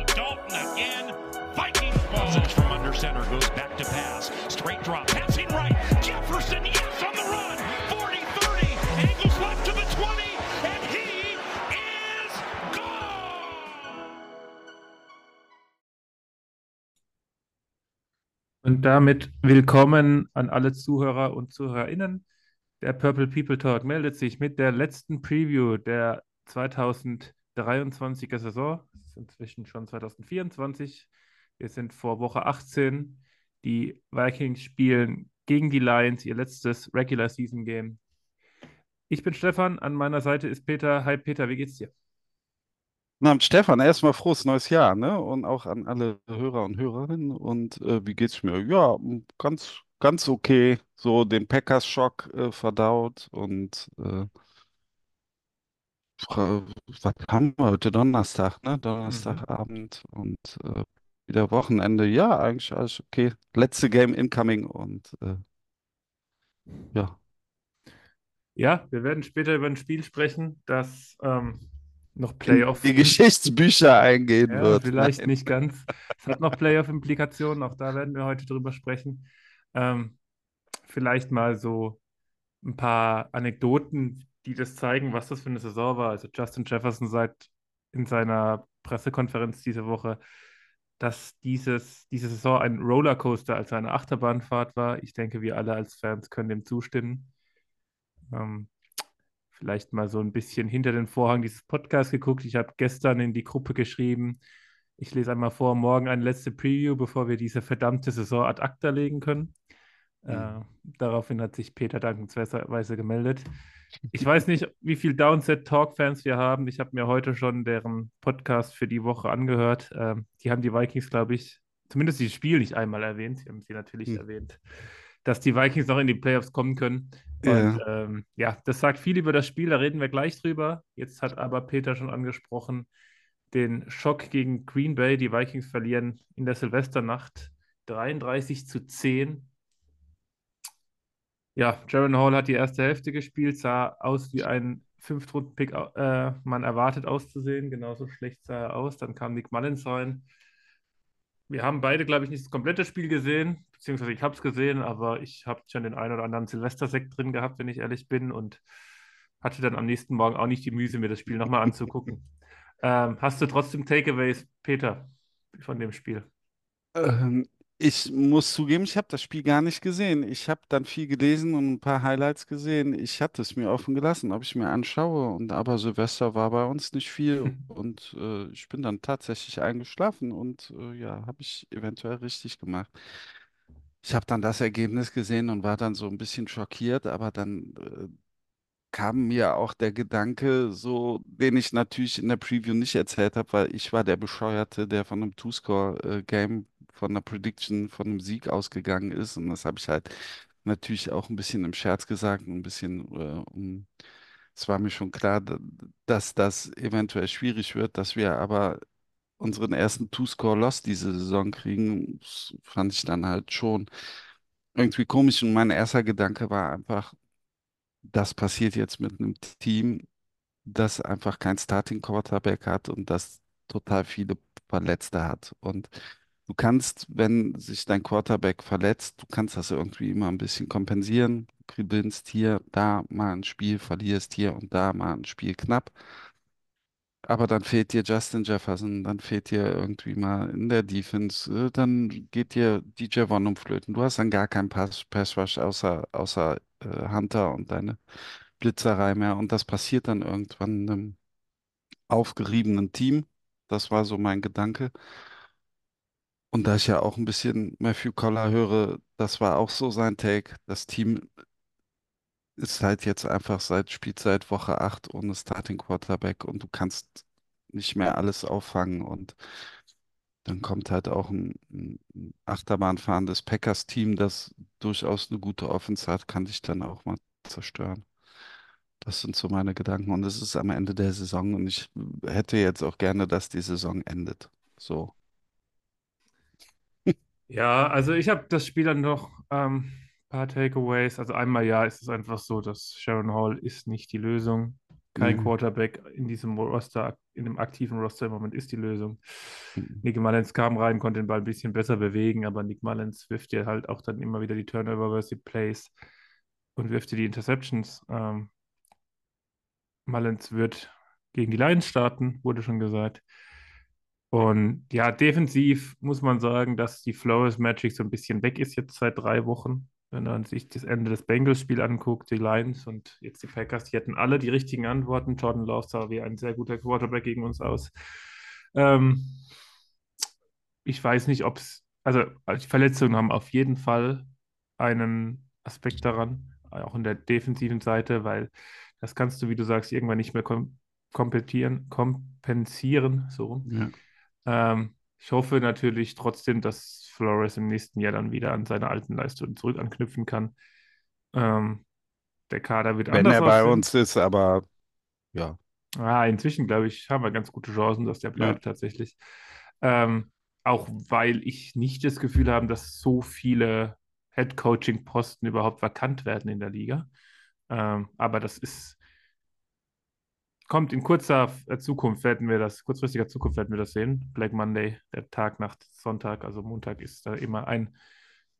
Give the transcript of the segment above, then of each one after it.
Dalton again. Vikings ball. from under center goes back to pass. Straight drop. Passing right. Jefferson, yes, on the run. 40-30. Angles left to the 20. And he is gone. Und damit willkommen an alle Zuhörer und Zuhörerinnen. Der Purple People Talk meldet sich mit der letzten Preview der 2023er Saison. Ist inzwischen schon 2024. Wir sind vor Woche 18. Die Vikings spielen gegen die Lions ihr letztes Regular Season Game. Ich bin Stefan, an meiner Seite ist Peter. Hi Peter, wie geht's dir? Abend, Stefan. Erstmal frohes neues Jahr, ne? Und auch an alle Hörer und Hörerinnen. Und äh, wie geht's mir? Ja, ganz, ganz okay. So den Packers-Schock äh, verdaut und äh, was haben wir heute? Donnerstag, ne? Donnerstagabend und äh, wieder Wochenende. Ja, eigentlich alles okay. Letzte Game incoming und äh, ja. Ja, wir werden später über ein Spiel sprechen, das ähm, noch Playoff Die Geschichtsbücher eingehen Ja, wird. vielleicht Nein. nicht ganz. Es hat noch Playoff-Implikationen, auch da werden wir heute drüber sprechen. Ähm, vielleicht mal so ein paar Anekdoten, die das zeigen, was das für eine Saison war. Also Justin Jefferson sagt in seiner Pressekonferenz diese Woche, dass dieses, diese Saison ein Rollercoaster, also eine Achterbahnfahrt war. Ich denke, wir alle als Fans können dem zustimmen. Ähm, vielleicht mal so ein bisschen hinter den Vorhang dieses Podcasts geguckt. Ich habe gestern in die Gruppe geschrieben, ich lese einmal vor, morgen eine letzte Preview, bevor wir diese verdammte Saison ad acta legen können. Äh, daraufhin hat sich Peter dankenswerterweise gemeldet. Ich weiß nicht, wie viel Downset Talk-Fans wir haben. Ich habe mir heute schon deren Podcast für die Woche angehört. Ähm, die haben die Vikings, glaube ich, zumindest das Spiel nicht einmal erwähnt. Sie haben sie natürlich Hm. erwähnt, dass die Vikings noch in die Playoffs kommen können. Ja. Und ähm, ja, das sagt viel über das Spiel, da reden wir gleich drüber. Jetzt hat aber Peter schon angesprochen, den Schock gegen Green Bay. Die Vikings verlieren in der Silvesternacht 33 zu 10. Ja, Jaron Hall hat die erste Hälfte gespielt, sah aus wie ein Fünftrunden-Pick, äh, man erwartet auszusehen. Genauso schlecht sah er aus. Dann kam Nick Mullins rein. Wir haben beide, glaube ich, nicht das komplette Spiel gesehen, beziehungsweise ich habe es gesehen, aber ich habe schon den einen oder anderen Silvestersekt drin gehabt, wenn ich ehrlich bin, und hatte dann am nächsten Morgen auch nicht die Mühe, mir das Spiel nochmal anzugucken. Ähm, hast du trotzdem Takeaways, Peter, von dem Spiel? Ähm, ich muss zugeben, ich habe das Spiel gar nicht gesehen. Ich habe dann viel gelesen und ein paar Highlights gesehen. Ich hatte es mir offen gelassen, ob ich mir anschaue. Und aber Silvester war bei uns nicht viel und äh, ich bin dann tatsächlich eingeschlafen und äh, ja, habe ich eventuell richtig gemacht. Ich habe dann das Ergebnis gesehen und war dann so ein bisschen schockiert, aber dann äh, kam mir auch der Gedanke, so, den ich natürlich in der Preview nicht erzählt habe, weil ich war der Bescheuerte, der von einem Two-Score-Game, von einer Prediction, von einem Sieg ausgegangen ist. Und das habe ich halt natürlich auch ein bisschen im Scherz gesagt, ein bisschen, äh, um, es war mir schon klar, dass das eventuell schwierig wird, dass wir aber unseren ersten Two-Score-Loss diese Saison kriegen, das fand ich dann halt schon irgendwie komisch. Und mein erster Gedanke war einfach, das passiert jetzt mit einem Team, das einfach kein Starting Quarterback hat und das total viele Verletzte hat. Und du kannst, wenn sich dein Quarterback verletzt, du kannst das irgendwie immer ein bisschen kompensieren. Du gewinnst hier, da mal ein Spiel, verlierst hier und da mal ein Spiel knapp. Aber dann fehlt dir Justin Jefferson, dann fehlt dir irgendwie mal in der Defense, äh, dann geht dir DJ Wonnum flöten. Du hast dann gar keinen Pass, Pass Rush außer, außer äh, Hunter und deine Blitzerei mehr. Und das passiert dann irgendwann einem aufgeriebenen Team. Das war so mein Gedanke. Und da ich ja auch ein bisschen Matthew Collar höre, das war auch so sein Take. Das Team ist halt jetzt einfach seit Spielzeit Woche 8 ohne Starting Quarterback und du kannst nicht mehr alles auffangen. Und dann kommt halt auch ein, ein Achterbahnfahrendes Packers-Team, das durchaus eine gute Offense hat, kann dich dann auch mal zerstören. Das sind so meine Gedanken. Und es ist am Ende der Saison und ich hätte jetzt auch gerne, dass die Saison endet. So. Ja, also ich habe das Spiel dann noch ähm, ein paar Takeaways. Also einmal ja, ist es einfach so, dass Sharon Hall ist nicht die Lösung. Kein Mhm. Quarterback in diesem Roster, in dem aktiven Roster im Moment ist die Lösung. Mhm. Nick Mullens kam rein, konnte den Ball ein bisschen besser bewegen, aber Nick Mullens wirft dir halt auch dann immer wieder die Turnover-Worthy Plays und wirft dir die Interceptions. Ähm, Mullens wird gegen die Lions starten, wurde schon gesagt. Und ja, defensiv muss man sagen, dass die Flores Magic so ein bisschen weg ist jetzt seit drei Wochen. Wenn man sich das Ende des Bengals-Spiels anguckt, die Lions und jetzt die Packers, die hatten alle die richtigen Antworten. Jordan Love sah wie ein sehr guter Quarterback gegen uns aus. Ähm, ich weiß nicht, ob es, also die Verletzungen haben auf jeden Fall einen Aspekt daran, auch in der defensiven Seite, weil das kannst du, wie du sagst, irgendwann nicht mehr kom kompetieren, kompensieren. So. Ja. Ähm, ich hoffe natürlich trotzdem, dass Flores im nächsten Jahr dann wieder an seine alten Leistungen zurück anknüpfen kann. Ähm, der Kader wird Wenn anders er bei aussehen. uns ist, aber ja. Ah, inzwischen, glaube ich, haben wir ganz gute Chancen, dass der bleibt tatsächlich. Ähm, auch weil ich nicht das Gefühl habe, dass so viele Head-Coaching-Posten überhaupt vakant werden in der Liga. Ähm, aber das ist, kommt in kurzer äh, Zukunft, werden wir das, kurzfristiger Zukunft werden wir das sehen. Black Monday, der Tag nach Sonntag, also Montag ist da immer ein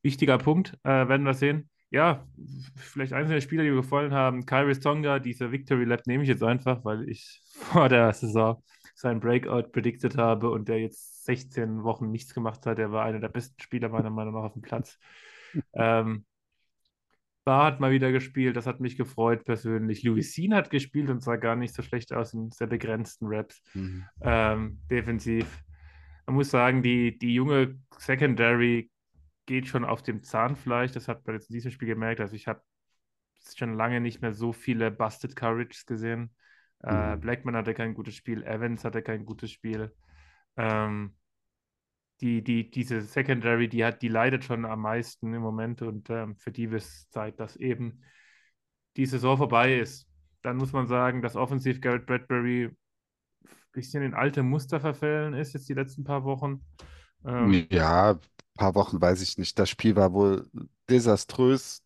wichtiger Punkt, äh, werden wir sehen. Ja, vielleicht einzelne Spieler, die mir gefallen haben. Kyrus Tonga, diese Victory Lap nehme ich jetzt einfach, weil ich vor der Saison seinen Breakout predicted habe und der jetzt 16 Wochen nichts gemacht hat. Der war einer der besten Spieler meiner Meinung nach auf dem Platz. ähm, Bar hat mal wieder gespielt, das hat mich gefreut persönlich. Louis hat gespielt und sah gar nicht so schlecht aus in sehr begrenzten Raps. Mhm. Ähm, defensiv. Man muss sagen, die, die junge Secondary geht schon auf dem Zahnfleisch. Das hat man jetzt in diesem Spiel gemerkt. Also ich habe schon lange nicht mehr so viele Busted Courages gesehen. Äh, Mhm. Blackman hatte kein gutes Spiel, Evans hatte kein gutes Spiel. Ähm, die, die, diese Secondary, die hat, die leidet schon am meisten im Moment und ähm, für die wird es Zeit, dass eben die Saison vorbei ist. Dann muss man sagen, dass offensiv Garrett Bradbury ein bisschen in alte Muster verfallen ist, jetzt die letzten paar Wochen. Ähm, Ja, ein paar Wochen weiß ich nicht. Das Spiel war wohl desaströs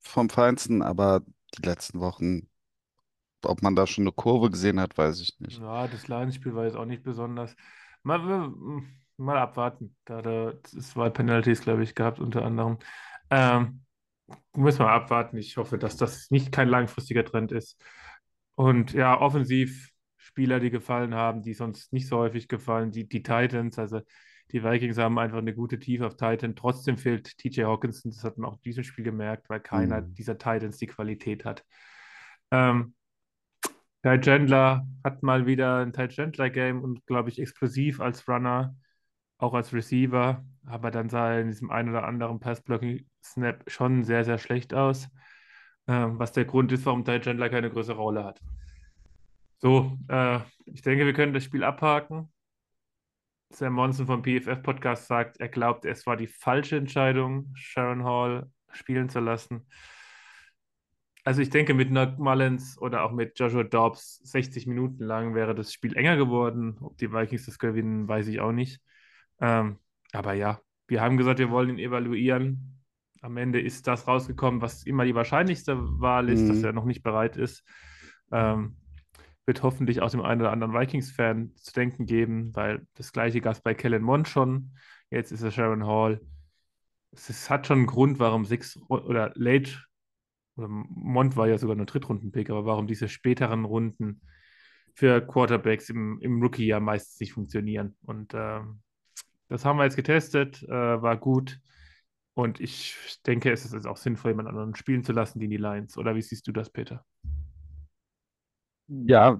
vom Feinsten, aber die letzten Wochen, ob man da schon eine Kurve gesehen hat, weiß ich nicht. Ja, das Lions-Spiel war jetzt auch nicht besonders. Mal, wir- mal abwarten. Da hat er zwei Penalties, glaube ich, gehabt, unter anderem. Ähm, müssen wir abwarten. Ich hoffe, dass das nicht kein langfristiger Trend ist. Und ja, offensiv Spieler, die gefallen haben, die sonst nicht so häufig gefallen, die, die Titans, also die Vikings haben einfach eine gute Tiefe auf Titan. Trotzdem fehlt TJ Hawkinson, das hat man auch in diesem Spiel gemerkt, weil keiner Mhm. dieser Titans die Qualität hat. Ähm, Ty Chandler hat mal wieder ein Ty Chandler-Game und, glaube ich, explosiv als Runner, auch als Receiver, aber dann sah er in diesem einen oder anderen Pass-Blocking-Snap schon sehr, sehr schlecht aus, ähm, was der Grund ist, warum Ty Chandler keine größere Rolle hat. So, äh, ich denke, wir können das Spiel abhaken. Sam Monson vom PFF-Podcast sagt, er glaubt, es war die falsche Entscheidung, Sharon Hall spielen zu lassen. Also ich denke, mit Nick Mullins oder auch mit Joshua Dobbs 60 Minuten lang wäre das Spiel enger geworden. Ob die Vikings das gewinnen, weiß ich auch nicht. Ähm, aber ja, wir haben gesagt, wir wollen ihn evaluieren. Am Ende ist das rausgekommen, was immer die wahrscheinlichste Wahl ist, dass Mhm. er noch nicht bereit ist. Ähm, wird hoffentlich auch dem einen oder anderen Vikings-Fan zu denken geben, weil das gleiche gab es bei Kellen Mond schon. Jetzt ist es Sharon Hall. Es ist, hat schon einen Grund, warum sechs oder late oder Mont war ja sogar nur Drittrunden-Pick, aber warum diese späteren Runden für Quarterbacks im, im Rookie-Jahr meistens nicht funktionieren. Und ähm, das haben wir jetzt getestet, äh, war gut. Und ich denke, es ist auch sinnvoll, jemand anderen spielen zu lassen, die in die Lions. Oder wie siehst du das, Peter? Ja,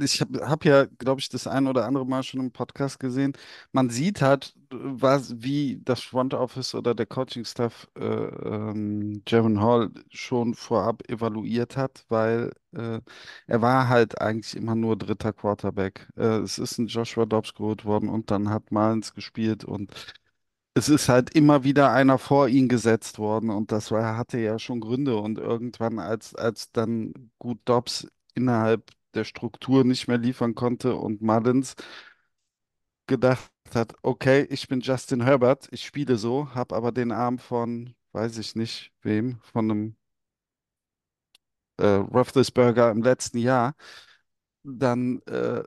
ich habe hab ja, glaube ich, das ein oder andere Mal schon im Podcast gesehen. Man sieht halt, was, wie das Front Office oder der Coaching-Staff äh, ähm, Jaron Hall schon vorab evaluiert hat, weil äh, er war halt eigentlich immer nur dritter Quarterback. Äh, es ist ein Joshua Dobbs geholt worden und dann hat Mullins gespielt und es ist halt immer wieder einer vor ihn gesetzt worden und das war, hatte ja schon Gründe und irgendwann, als, als dann gut Dobbs innerhalb der Struktur nicht mehr liefern konnte und Mullins gedacht hat, okay, ich bin Justin Herbert, ich spiele so, habe aber den Arm von, weiß ich nicht wem, von einem äh, Roethlisberger im letzten Jahr, dann äh,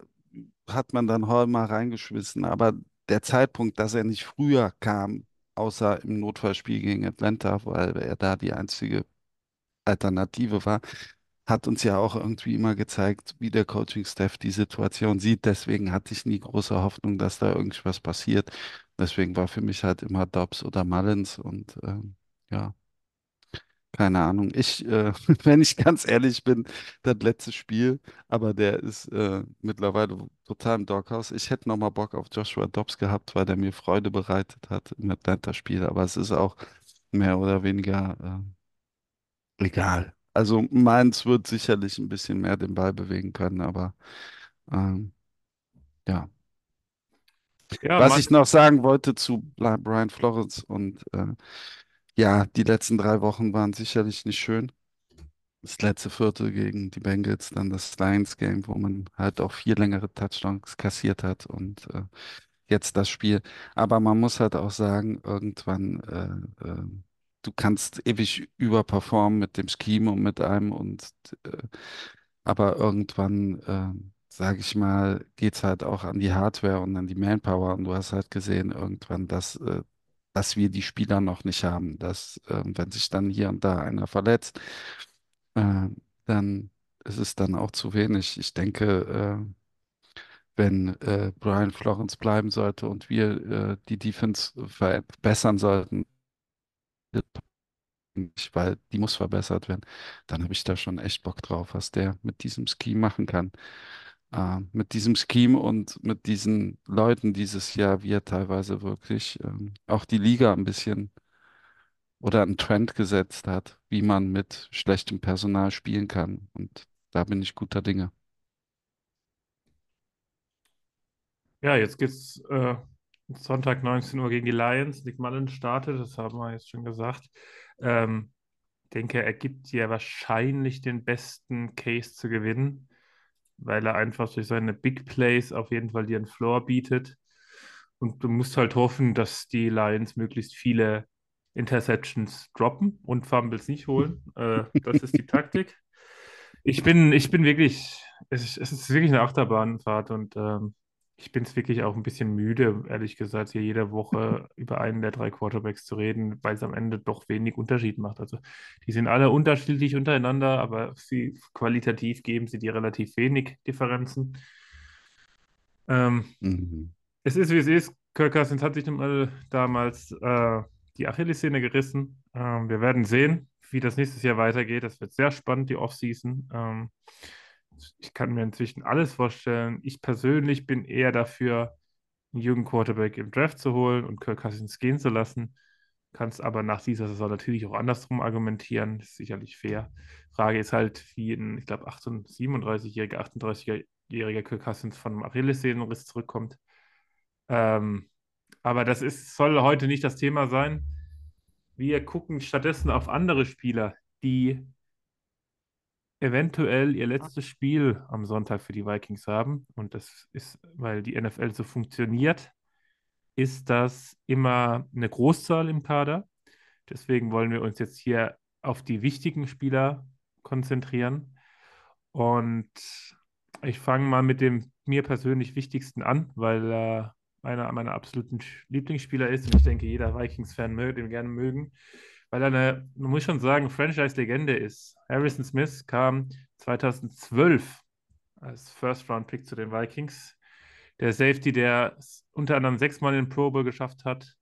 hat man dann mal reingeschmissen. Aber der Zeitpunkt, dass er nicht früher kam, außer im Notfallspiel gegen Atlanta, weil er da die einzige Alternative war, hat uns ja auch irgendwie immer gezeigt, wie der Coaching-Staff die Situation sieht. Deswegen hatte ich nie große Hoffnung, dass da irgendwas passiert. Deswegen war für mich halt immer Dobbs oder Mullins und ähm, ja. Keine Ahnung. Ich, äh, wenn ich ganz ehrlich bin, das letzte Spiel, aber der ist äh, mittlerweile total im Doghouse. Ich hätte noch mal Bock auf Joshua Dobbs gehabt, weil der mir Freude bereitet hat im Atlanta-Spiel. Aber es ist auch mehr oder weniger äh, egal. Also Mainz wird sicherlich ein bisschen mehr den Ball bewegen können, aber ähm, ja. Ja, Was ich noch sagen wollte zu Brian Flores und äh, ja, die letzten drei Wochen waren sicherlich nicht schön. Das letzte Viertel gegen die Bengals, dann das Lions-Game, wo man halt auch vier längere Touchdowns kassiert hat und äh, jetzt das Spiel. Aber man muss halt auch sagen, irgendwann, äh, äh, du kannst ewig überperformen mit dem Scheme und mit einem und äh, aber irgendwann, äh, sage ich mal, geht's halt auch an die Hardware und an die Manpower und du hast halt gesehen irgendwann, dass äh, dass wir die Spieler noch nicht haben, dass äh, wenn sich dann hier und da einer verletzt, äh, dann ist es dann auch zu wenig. Ich denke, äh, wenn Brian Florence bleiben sollte und wir äh, die Defense verbessern sollten, weil die muss verbessert werden, dann habe ich da schon echt Bock drauf, was der mit diesem Scheme machen kann. Äh, mit diesem Scheme und mit diesen Leuten dieses Jahr, wie er teilweise wirklich ähm, auch die Liga ein bisschen oder einen Trend gesetzt hat, wie man mit schlechtem Personal spielen kann. Und da bin ich guter Dinge. ja, jetzt geht's äh, Sonntag 19 Uhr gegen die Lions. Nick Mullins startet, das haben wir jetzt schon gesagt. Ähm, ich denke, er gibt dir wahrscheinlich den besten Case zu gewinnen, weil er einfach durch seine Big Plays auf jeden Fall dir einen Floor bietet. Und du musst halt hoffen, dass die Lions möglichst viele Interceptions droppen und Fumbles nicht holen. Äh, das ist die Taktik. Ich bin, ich bin wirklich, es ist, es ist wirklich eine Achterbahnfahrt und ähm, ich bin es wirklich auch ein bisschen müde, ehrlich gesagt, hier jede Woche über einen der drei Quarterbacks zu reden, weil es am Ende doch wenig Unterschied macht. Also die sind alle unterschiedlich untereinander, aber sie qualitativ geben sie dir relativ wenig Differenzen. Ähm, Mhm. es ist, wie es ist. Kirk Cousins hat sich damals äh, die Achillessehne gerissen. Ähm, wir werden sehen, wie das nächstes Jahr weitergeht. Das wird sehr spannend, die Offseason. Ähm, ich kann mir inzwischen alles vorstellen. Ich persönlich bin eher dafür, einen jungen Quarterback im Draft zu holen und Kirk Cousins gehen zu lassen. Kannst aber nach dieser Saison natürlich auch andersrum argumentieren. Das ist sicherlich fair. Frage ist halt, wie ein, ich glaube, 37-jähriger, 38-jähriger Kirk Cousins von einem Achillessehnenriss zurückkommt. Ähm, aber das ist, soll heute nicht das Thema sein. Wir gucken stattdessen auf andere Spieler, die eventuell ihr letztes Spiel am Sonntag für die Vikings haben. Und das ist, weil die NFL so funktioniert, ist das immer eine Großzahl im Kader. Deswegen wollen wir uns jetzt hier auf die wichtigen Spieler konzentrieren. Und ich fange mal mit dem mir persönlich wichtigsten an, weil er einer meiner absoluten Lieblingsspieler ist und ich denke, jeder Vikings-Fan möge ihn gerne mögen, weil er eine, man muss schon sagen, Franchise-Legende ist. Harrison Smith kam 2012 als First-Round-Pick zu den Vikings. Der Safety, der unter anderem sechsmal in den Pro Bowl geschafft hat,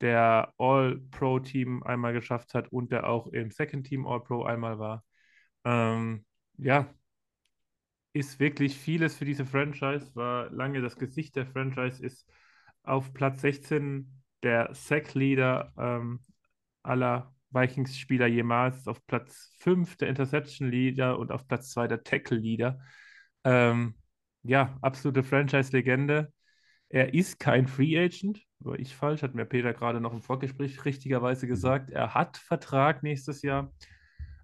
der All-Pro-Team einmal geschafft hat und der auch im Second Team All-Pro einmal war. Ähm, ja, ist wirklich vieles für diese Franchise, war lange das Gesicht der Franchise, ist auf Platz 16 der Sack-Leader ähm, aller Vikings-Spieler jemals, auf Platz 5 der Interception-Leader und auf Platz 2 der Tackle-Leader. Ähm, ja, absolute Franchise-Legende. Er ist kein Free Agent, war ich falsch, hat mir Peter gerade noch im Vorgespräch richtigerweise gesagt. Er hat Vertrag nächstes Jahr,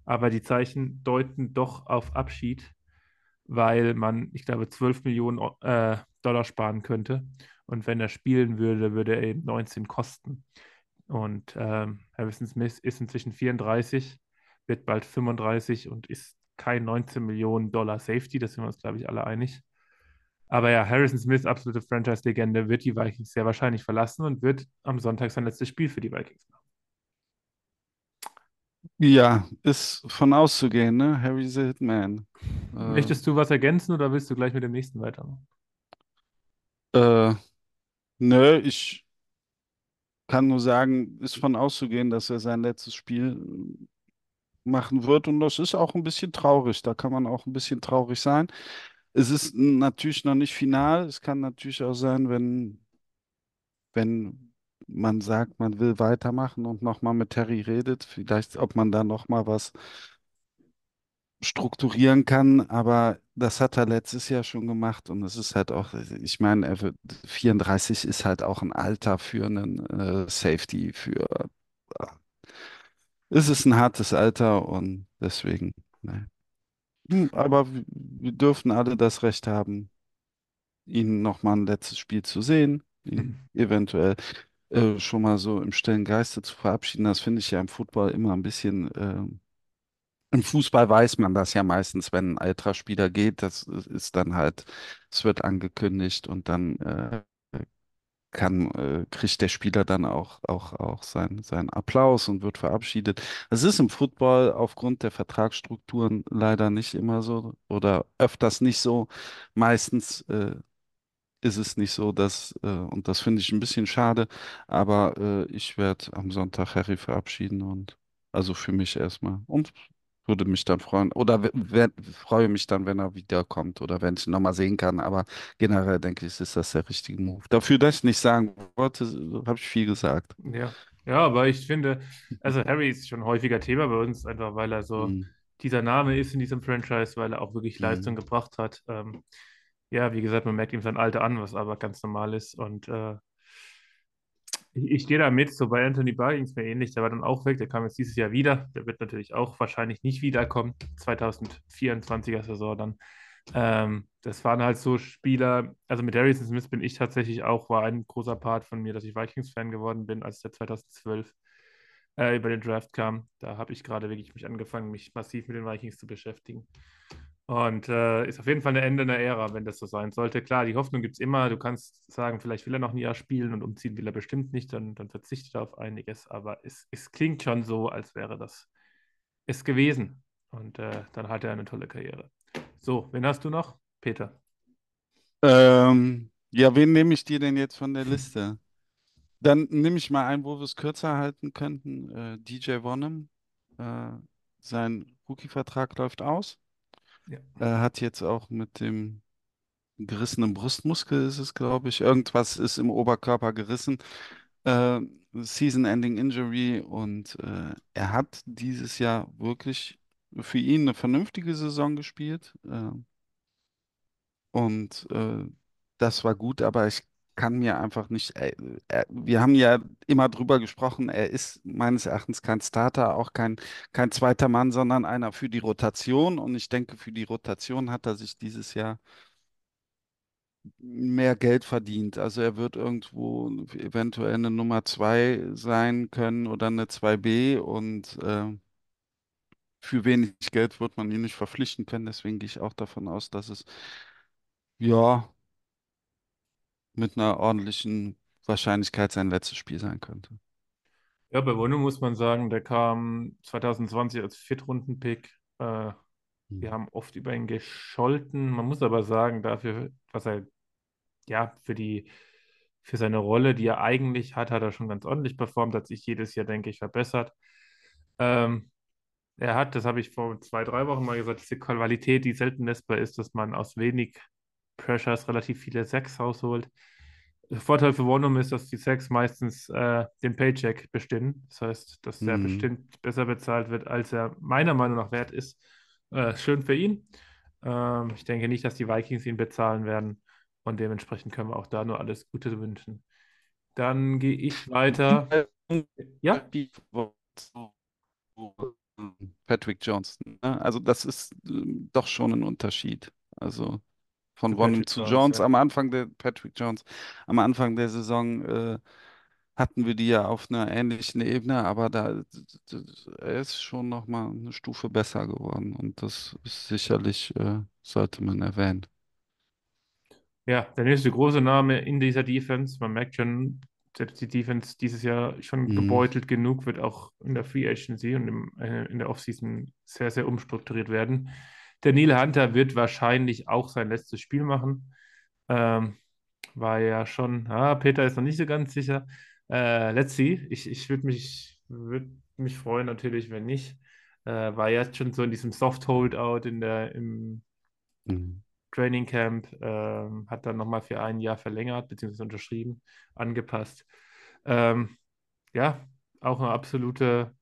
aber die Zeichen deuten doch auf Abschied, weil man, ich glaube, 12 Millionen äh, Dollar sparen könnte. Und wenn er spielen würde, würde er eben 19 kosten. Und ähm, Harrison Smith ist inzwischen 34, wird bald 35 und ist kein 19 Millionen Dollar Safety, das sind wir uns, glaube ich, alle einig. Aber ja, Harrison Smith, absolute Franchise-Legende, wird die Vikings sehr wahrscheinlich verlassen und wird am Sonntag sein letztes Spiel für die Vikings machen. Ja, ist von auszugehen, ne? Harry the Hitman. Äh, Möchtest du was ergänzen oder willst du gleich mit dem nächsten weitermachen? äh, nö, ich kann nur sagen, ist von auszugehen, dass er sein letztes Spiel machen wird. Und das ist auch ein bisschen traurig. Da kann man auch ein bisschen traurig sein. Es ist natürlich noch nicht final. Es kann natürlich auch sein, wenn, wenn man sagt, man will weitermachen und nochmal mit Terry redet, vielleicht, ob man da nochmal was strukturieren kann, aber das hat er letztes Jahr schon gemacht und es ist halt auch, ich meine, er wird, 34 ist halt auch ein Alter für einen äh, Safety, für äh, es ist ein hartes Alter und deswegen, ne. Hm, Aber wir wir dürfen alle das Recht haben, ihn nochmal ein letztes Spiel zu sehen, ihn eventuell äh, schon mal so im stillen Geiste zu verabschieden. Das finde ich ja im Football immer ein bisschen. Im Fußball weiß man das ja meistens, wenn ein älterer Spieler geht, das ist dann halt, es wird angekündigt und dann äh, kann, äh, kriegt der Spieler dann auch, auch, auch seinen seinen Applaus und wird verabschiedet. Es ist im Football aufgrund der Vertragsstrukturen leider nicht immer so oder öfters nicht so. Meistens äh, ist es nicht so, dass, äh, und das finde ich ein bisschen schade, aber äh, ich werde am Sonntag Harry verabschieden und also für mich erstmal. Und würde mich dann freuen. Oder freue mich dann, wenn er wiederkommt oder wenn ich ihn nochmal sehen kann. Aber generell denke ich, ist das der richtige Move. Dafür, dass ich nicht sagen wollte, habe ich viel gesagt. Ja. Ja, aber ich finde, also Harry ist schon häufiger Thema bei uns, einfach weil er so Hm, dieser Name ist in diesem Franchise, weil er auch wirklich Leistung hm, gebracht hat. Ähm, ja, wie gesagt, man merkt ihm sein Alter an, was aber ganz normal ist. Und äh, ich, ich gehe da mit, so bei Anthony Barr ging es mir ähnlich, der war dann auch weg, der kam jetzt dieses Jahr wieder. Der wird natürlich auch wahrscheinlich nicht wiederkommen, 2024er Saison dann. Ähm, das waren halt so Spieler, also mit Harrison Smith bin ich tatsächlich auch, war ein großer Part von mir, dass ich Vikings-Fan geworden bin, als der 2012 äh, über den Draft kam. Da habe ich gerade wirklich mich angefangen, mich massiv mit den Vikings zu beschäftigen. Und äh, ist auf jeden Fall ein Ende einer Ära, wenn das so sein sollte. Klar, die Hoffnung gibt es immer. Du kannst sagen, vielleicht will er noch ein Jahr spielen und umziehen will er bestimmt nicht, dann, dann verzichtet er auf einiges. Aber es, es klingt schon so, als wäre das es gewesen. Und äh, dann hat er eine tolle Karriere. So, wen hast du noch? Peter. Ähm, ja, wen nehme ich dir denn jetzt von der Liste? Dann nehme ich mal einen, wo wir es kürzer halten könnten. Äh, DJ Wonnum. Äh, sein Rookie-Vertrag läuft aus. Ja. Er hat jetzt auch mit dem gerissenen Brustmuskel, ist es, glaube ich. Irgendwas ist im Oberkörper gerissen. Äh, Season-Ending Injury. Und äh, er hat dieses Jahr wirklich für ihn eine vernünftige Saison gespielt. Äh, und äh, das war gut, aber ich kann mir einfach nicht. Äh, er, wir haben ja immer drüber gesprochen, er ist meines Erachtens kein Starter, auch kein, kein zweiter Mann, sondern einer für die Rotation. Und ich denke, für die Rotation hat er sich dieses Jahr mehr Geld verdient. Also er wird irgendwo eventuell eine Nummer zwei sein können oder eine 2B und äh, für wenig Geld wird man ihn nicht verpflichten können. Deswegen gehe ich auch davon aus, dass es ja mit einer ordentlichen Wahrscheinlichkeit sein letztes Spiel sein könnte. Ja, bei Wono muss man sagen, der kam 2020 als Viertrunden-Pick. Äh, wir haben oft über ihn gescholten. Man muss aber sagen, dafür, was er ja für die für seine Rolle, die er eigentlich hat, hat er schon ganz ordentlich performt, hat sich jedes Jahr, denke ich, verbessert. Ähm, er hat, das habe ich vor zwei, drei Wochen mal gesagt, diese Qualität, die selten messbar ist, dass man aus wenig Pressures relativ viele Sacks rausholt. Der Vorteil für Wonum ist, dass die Sacks meistens äh, den Paycheck bestimmen. Das heißt, dass er Mhm. bestimmt besser bezahlt wird, als er meiner Meinung nach wert ist. Äh, schön für ihn. Ähm, ich denke nicht, dass die Vikings ihn bezahlen werden. Und dementsprechend können wir auch da nur alles Gute wünschen. Dann gehe ich weiter. Ja? Patrick Johnson. Ne? Also das ist ähm, doch schon ein Unterschied. Also von Patrick zu Jones, Jones ja. am Anfang der Patrick Jones am Anfang der Saison äh, hatten wir die ja auf einer ähnlichen Ebene, aber da er ist schon noch mal eine Stufe besser geworden und das ist sicherlich äh, sollte man erwähnen. Ja, der nächste große Name in dieser Defense. Man merkt schon, selbst die Defense dieses Jahr schon Mhm. gebeutelt genug, wird auch in der Free Agency und im, äh, in der Offseason sehr, sehr umstrukturiert werden. Der Neil Hunter wird wahrscheinlich auch sein letztes Spiel machen. Ähm, war ja schon, ah, Peter ist noch nicht so ganz sicher. Äh, let's see. Ich, ich würde mich, würd mich freuen, natürlich, wenn nicht. Äh, war jetzt schon so in diesem Soft-Holdout in der, im Mhm. Training Camp, ähm, hat dann nochmal für ein Jahr verlängert, beziehungsweise unterschrieben, angepasst. Ähm, ja, auch eine absolute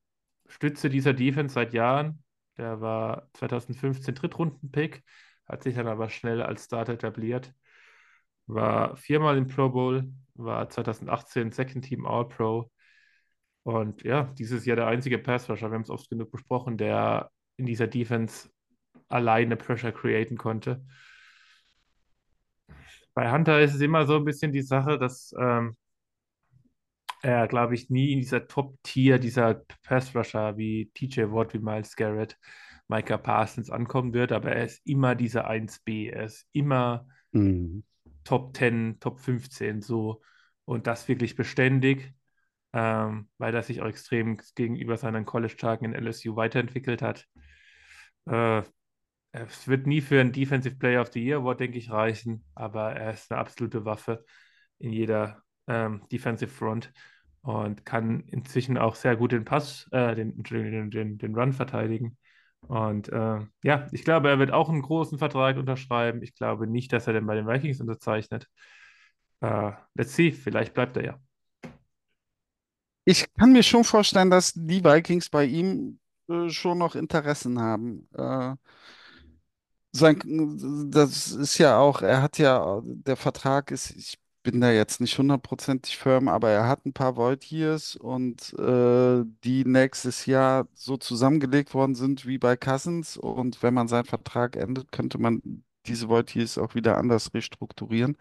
Stütze dieser Defense seit Jahren. Der war 2015 Drittrunden-Pick, hat sich dann aber schnell als Starter etabliert. War viermal im Pro Bowl, war 2018 Second Team All-Pro. Und ja, dieses Jahr der einzige Pass-Rusher, wir haben es oft genug besprochen, der in dieser Defense alleine Pressure createn konnte. Bei Hunter ist es immer so ein bisschen die Sache, dass ähm, er, glaube ich, nie in dieser Top-Tier dieser Pass-Rusher wie TJ Watt, wie Miles Garrett, Micah Parsons ankommen wird, aber er ist immer dieser 1B, er ist immer Mhm. Top 10, Top 15 so und das wirklich beständig, ähm, weil er sich auch extrem gegenüber seinen College-Tagen in LSU weiterentwickelt hat. Äh, es wird nie für einen Defensive Player of the Year Award, denke ich, reichen, aber er ist eine absolute Waffe in jeder ähm, Defensive Front und kann inzwischen auch sehr gut den Pass, äh, den, den, den, den Run verteidigen. Und äh, ja, ich glaube, er wird auch einen großen Vertrag unterschreiben. Ich glaube nicht, dass er den bei den Vikings unterzeichnet. Äh, let's see, vielleicht bleibt er ja. Ich kann mir schon vorstellen, dass die Vikings bei ihm äh, schon noch Interessen haben. Äh, sein, das ist ja auch, er hat ja, der Vertrag ist, ich bin da jetzt nicht hundertprozentig firm, aber er hat ein paar Void Years und äh, die nächstes Jahr so zusammengelegt worden sind wie bei Cousins. Und wenn man seinen Vertrag endet, könnte man diese Void Years auch wieder anders restrukturieren.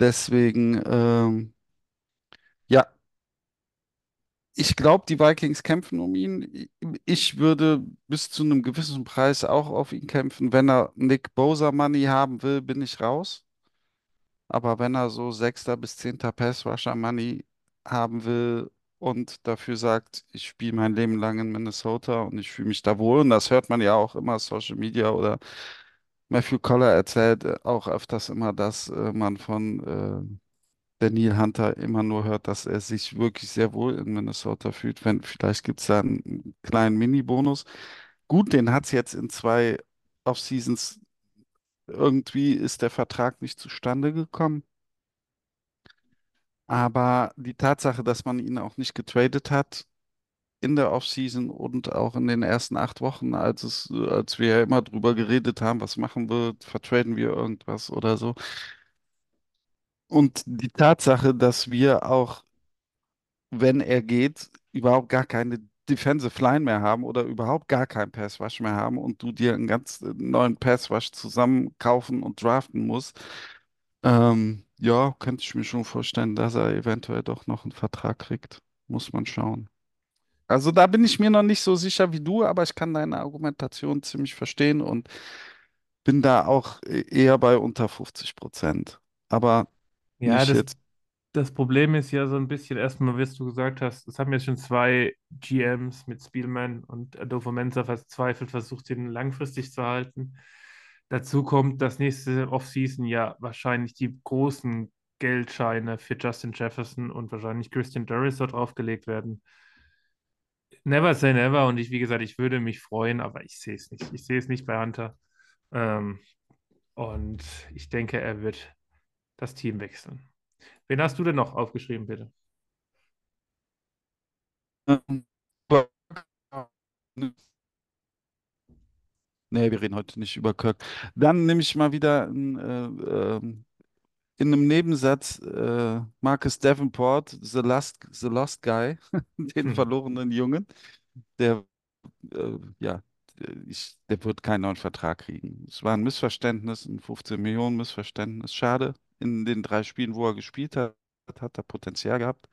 Deswegen, ähm, ja. Ich glaube, die Vikings kämpfen um ihn. Ich würde bis zu einem gewissen Preis auch auf ihn kämpfen. Wenn er Nick Bosa Money haben will, bin ich raus. Aber wenn er so sechster bis zehnter Pass Rusher Money haben will und dafür sagt, ich spiele mein Leben lang in Minnesota und ich fühle mich da wohl, und das hört man ja auch immer Social Media oder Matthew Coller erzählt äh, auch öfters immer, dass äh, man von äh, Neil Hunter immer nur hört, dass er sich wirklich sehr wohl in Minnesota fühlt. Wenn, vielleicht gibt es da einen kleinen Mini-Bonus. Gut, den hat es jetzt in zwei Off-Seasons. Irgendwie ist der Vertrag nicht zustande gekommen. Aber die Tatsache, dass man ihn auch nicht getradet hat in der Off-Season und auch in den ersten acht Wochen, als es, als wir ja immer drüber geredet haben, was machen wir, vertraden wir irgendwas oder so. Und die Tatsache, dass wir auch wenn er geht, überhaupt gar keine Defensive Line mehr haben oder überhaupt gar keinen Pass Rush mehr haben und du dir einen ganz äh, neuen Pass Rush zusammen kaufen und draften musst, ähm, ja, könnte ich mir schon vorstellen, dass er eventuell doch noch einen Vertrag kriegt. Muss man schauen. Also da bin ich mir noch nicht so sicher wie du, aber ich kann deine Argumentation ziemlich verstehen und bin da auch e- eher bei unter 50 Prozent. Aber Ja, nicht das, jetzt. Das Problem ist ja so ein bisschen erstmal, wie du gesagt hast, es haben jetzt schon zwei GMs mit Spielman und Adolfo Mensa verzweifelt versucht, ihn langfristig zu halten. Dazu kommt, dass nächste Offseason ja wahrscheinlich die großen Geldscheine für Justin Jefferson und wahrscheinlich Christian Darius dort draufgelegt werden. Never say never und ich, wie gesagt, ich würde mich freuen, aber ich sehe es nicht. Ich sehe es nicht bei Hunter. Ähm, und ich denke, er wird das Team wechseln. Wen hast du denn noch aufgeschrieben, bitte? Ähm, Nee, wir reden heute nicht über Kirk. Dann nehme ich mal wieder ein, äh, ähm, in einem Nebensatz äh, Marcus Davenport, The Lost, The Lost Guy, den Hm. verlorenen Jungen. Der, äh, ja, ich, der wird keinen neuen Vertrag kriegen. Es war ein Missverständnis, ein 15 Millionen Missverständnis. Schade. In den drei Spielen, wo er gespielt hat, hat er Potenzial gehabt.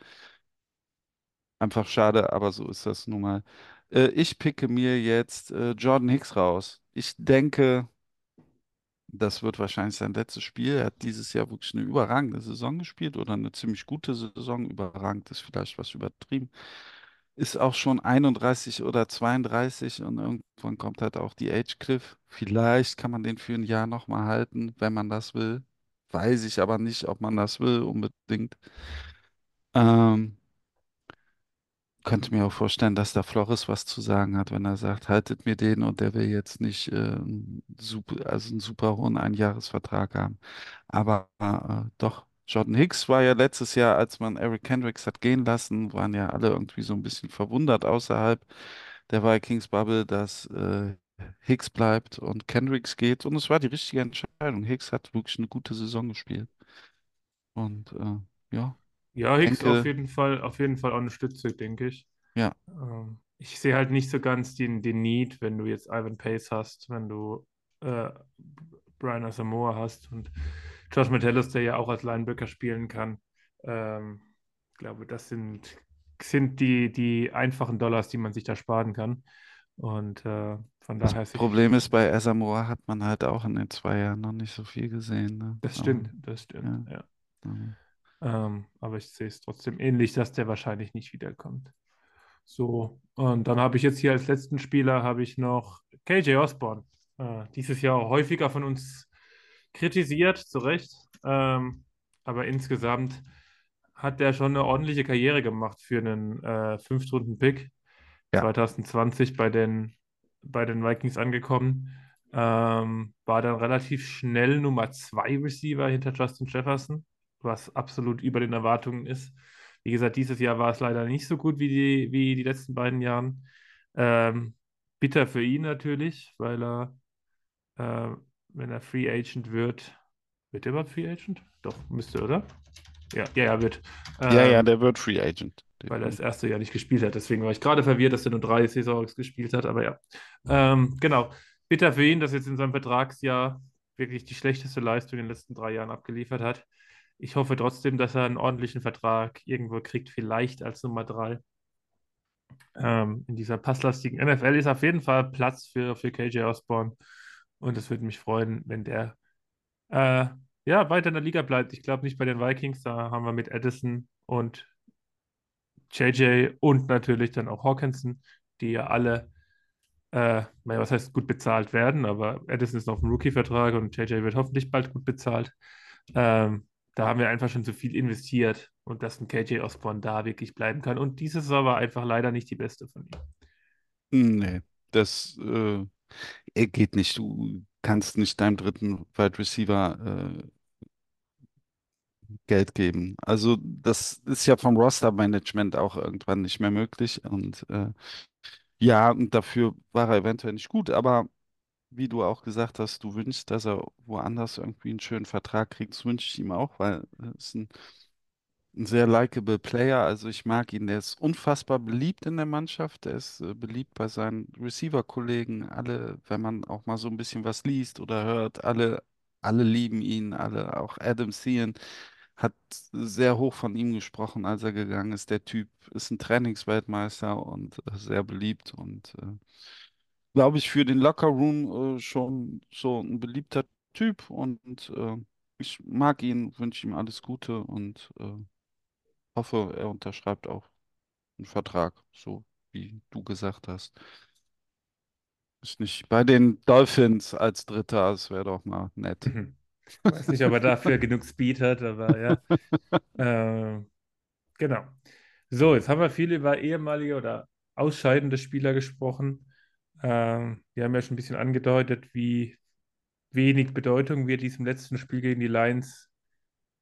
Einfach schade, aber so ist das nun mal. Äh, ich picke mir jetzt äh, Jordan Hicks raus. Ich denke, das wird wahrscheinlich sein letztes Spiel. Er hat dieses Jahr wirklich eine überragende Saison gespielt oder eine ziemlich gute Saison. Überragend ist vielleicht was übertrieben. Ist auch schon 31 oder 32 und irgendwann kommt halt auch die Age Cliff. Vielleicht kann man den für ein Jahr nochmal halten, wenn man das will. Weiß ich aber nicht, ob man das will unbedingt. Ähm, könnte mir auch vorstellen, dass da Flores was zu sagen hat, wenn er sagt, haltet mir den und der will jetzt nicht äh, super, also einen super hohen Einjahresvertrag haben. Aber äh, doch, Jordan Hicks war ja letztes Jahr, als man Eric Kendricks hat gehen lassen, waren ja alle irgendwie so ein bisschen verwundert außerhalb der Vikings-Bubble, dass äh, Hicks bleibt und Kendricks geht. Und es war die richtige Entscheidung. Hicks hat wirklich eine gute Saison gespielt. Und äh, ja, Ja, Hicks auf denke, jeden Fall, auf jeden Fall auch eine Stütze, denke ich. ja. Ähm, ich sehe halt nicht so ganz den, den Need, wenn du jetzt Ivan Pace hast, wenn du äh, Brian Asamoah hast und Josh Metellus, der ja auch als Linebacker spielen kann. Ähm, ich glaube, das sind, sind die, die einfachen Dollars, die man sich da sparen kann. Und äh, von daher Das Problem ist, bei Asamoah hat man halt auch in den zwei Jahren noch nicht so viel gesehen. Ne? das stimmt, das stimmt, ja, ja. aber- Ähm, aber ich sehe es trotzdem ähnlich, dass der wahrscheinlich nicht wiederkommt. So, und dann habe ich jetzt hier als letzten Spieler habe ich noch KJ Osborne. Äh, dieses Jahr häufiger von uns kritisiert, zu Recht. Ähm, aber insgesamt hat der schon eine ordentliche Karriere gemacht für einen äh, Fünftrunden-Pick. Ja. 2020 bei den, bei den Vikings angekommen. Ähm, war dann relativ schnell Nummer zwei Receiver hinter Justin Jefferson, was absolut über den Erwartungen ist. Wie gesagt, dieses Jahr war es leider nicht so gut wie die, wie die letzten beiden Jahren. Ähm, bitter für ihn natürlich, weil er, äh, wenn er Free Agent wird, wird er überhaupt Free Agent? Doch, müsste, oder? Ja, ja, er wird. Ja, ja, Ähm, der wird Free Agent. Weil er das erste Jahr nicht gespielt hat. Deswegen war ich gerade verwirrt, dass er nur drei Saisons gespielt hat. Aber ja, ähm, genau. Bitter für ihn, dass er jetzt in seinem Vertragsjahr wirklich die schlechteste Leistung in den letzten drei Jahren abgeliefert hat. Ich hoffe trotzdem, dass er einen ordentlichen Vertrag irgendwo kriegt, vielleicht als Nummer drei. Ähm, in dieser passlastigen NFL ist auf jeden Fall Platz für, für KJ Osborne. Und es würde mich freuen, wenn der äh, ja, weiter in der Liga bleibt. Ich glaube nicht bei den Vikings. Da haben wir mit Addison und JJ und natürlich dann auch Hawkinson, die ja alle, äh, naja, was heißt gut bezahlt werden, aber Addison ist noch auf dem Rookie-Vertrag und JJ wird hoffentlich bald gut bezahlt. Ähm, da haben wir einfach schon zu viel investiert und dass ein KJ Osborne da wirklich bleiben kann. Und diese Saison war einfach leider nicht die beste von ihm. Nee, das äh, eh, geht nicht. Du kannst nicht deinem dritten Wide Receiver äh, Geld geben. Also das ist ja vom Roster-Management auch irgendwann nicht mehr möglich. Und äh, ja, und dafür war er eventuell nicht gut, aber wie du auch gesagt hast, du wünschst, dass er woanders irgendwie einen schönen Vertrag kriegt. Das wünsche ich ihm auch, weil er ist ein, ein sehr likable Player. Also ich mag ihn. Der ist unfassbar beliebt in der Mannschaft. Er ist äh, beliebt bei seinen Receiver-Kollegen. Alle, wenn man auch mal so ein bisschen was liest oder hört, alle, alle lieben ihn. Alle, auch Adam Thielen hat sehr hoch von ihm gesprochen, als er gegangen ist. Der Typ ist ein Trainingsweltmeister und äh, sehr beliebt und äh, glaube ich, für den Lockerroom äh, schon so ein beliebter Typ und äh, ich mag ihn, wünsche ihm alles Gute und äh, hoffe, er unterschreibt auch einen Vertrag, so wie du gesagt hast. Ist nicht bei den Dolphins als Dritter, das wäre doch mal nett. Mhm. Ich weiß nicht, ob er dafür genug Speed hat, aber ja. Ähm, genau. So, jetzt haben wir viel über ehemalige oder ausscheidende Spieler gesprochen. Ähm, wir haben ja schon ein bisschen angedeutet, wie wenig Bedeutung wir diesem letzten Spiel gegen die Lions,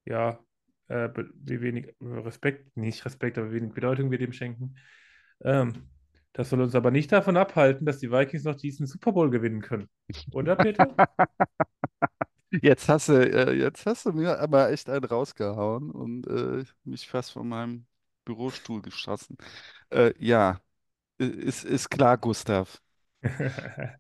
ja, äh, wie wenig Respekt, nicht Respekt, aber wenig Bedeutung wir dem schenken. Ähm, das soll uns aber nicht davon abhalten, dass die Vikings noch diesen Super Bowl gewinnen können. Oder, Peter? Jetzt hast du, äh, jetzt hast du mir aber echt einen rausgehauen und äh, mich fast von meinem Bürostuhl geschossen. Äh, ja, ist, ist klar, Gustav.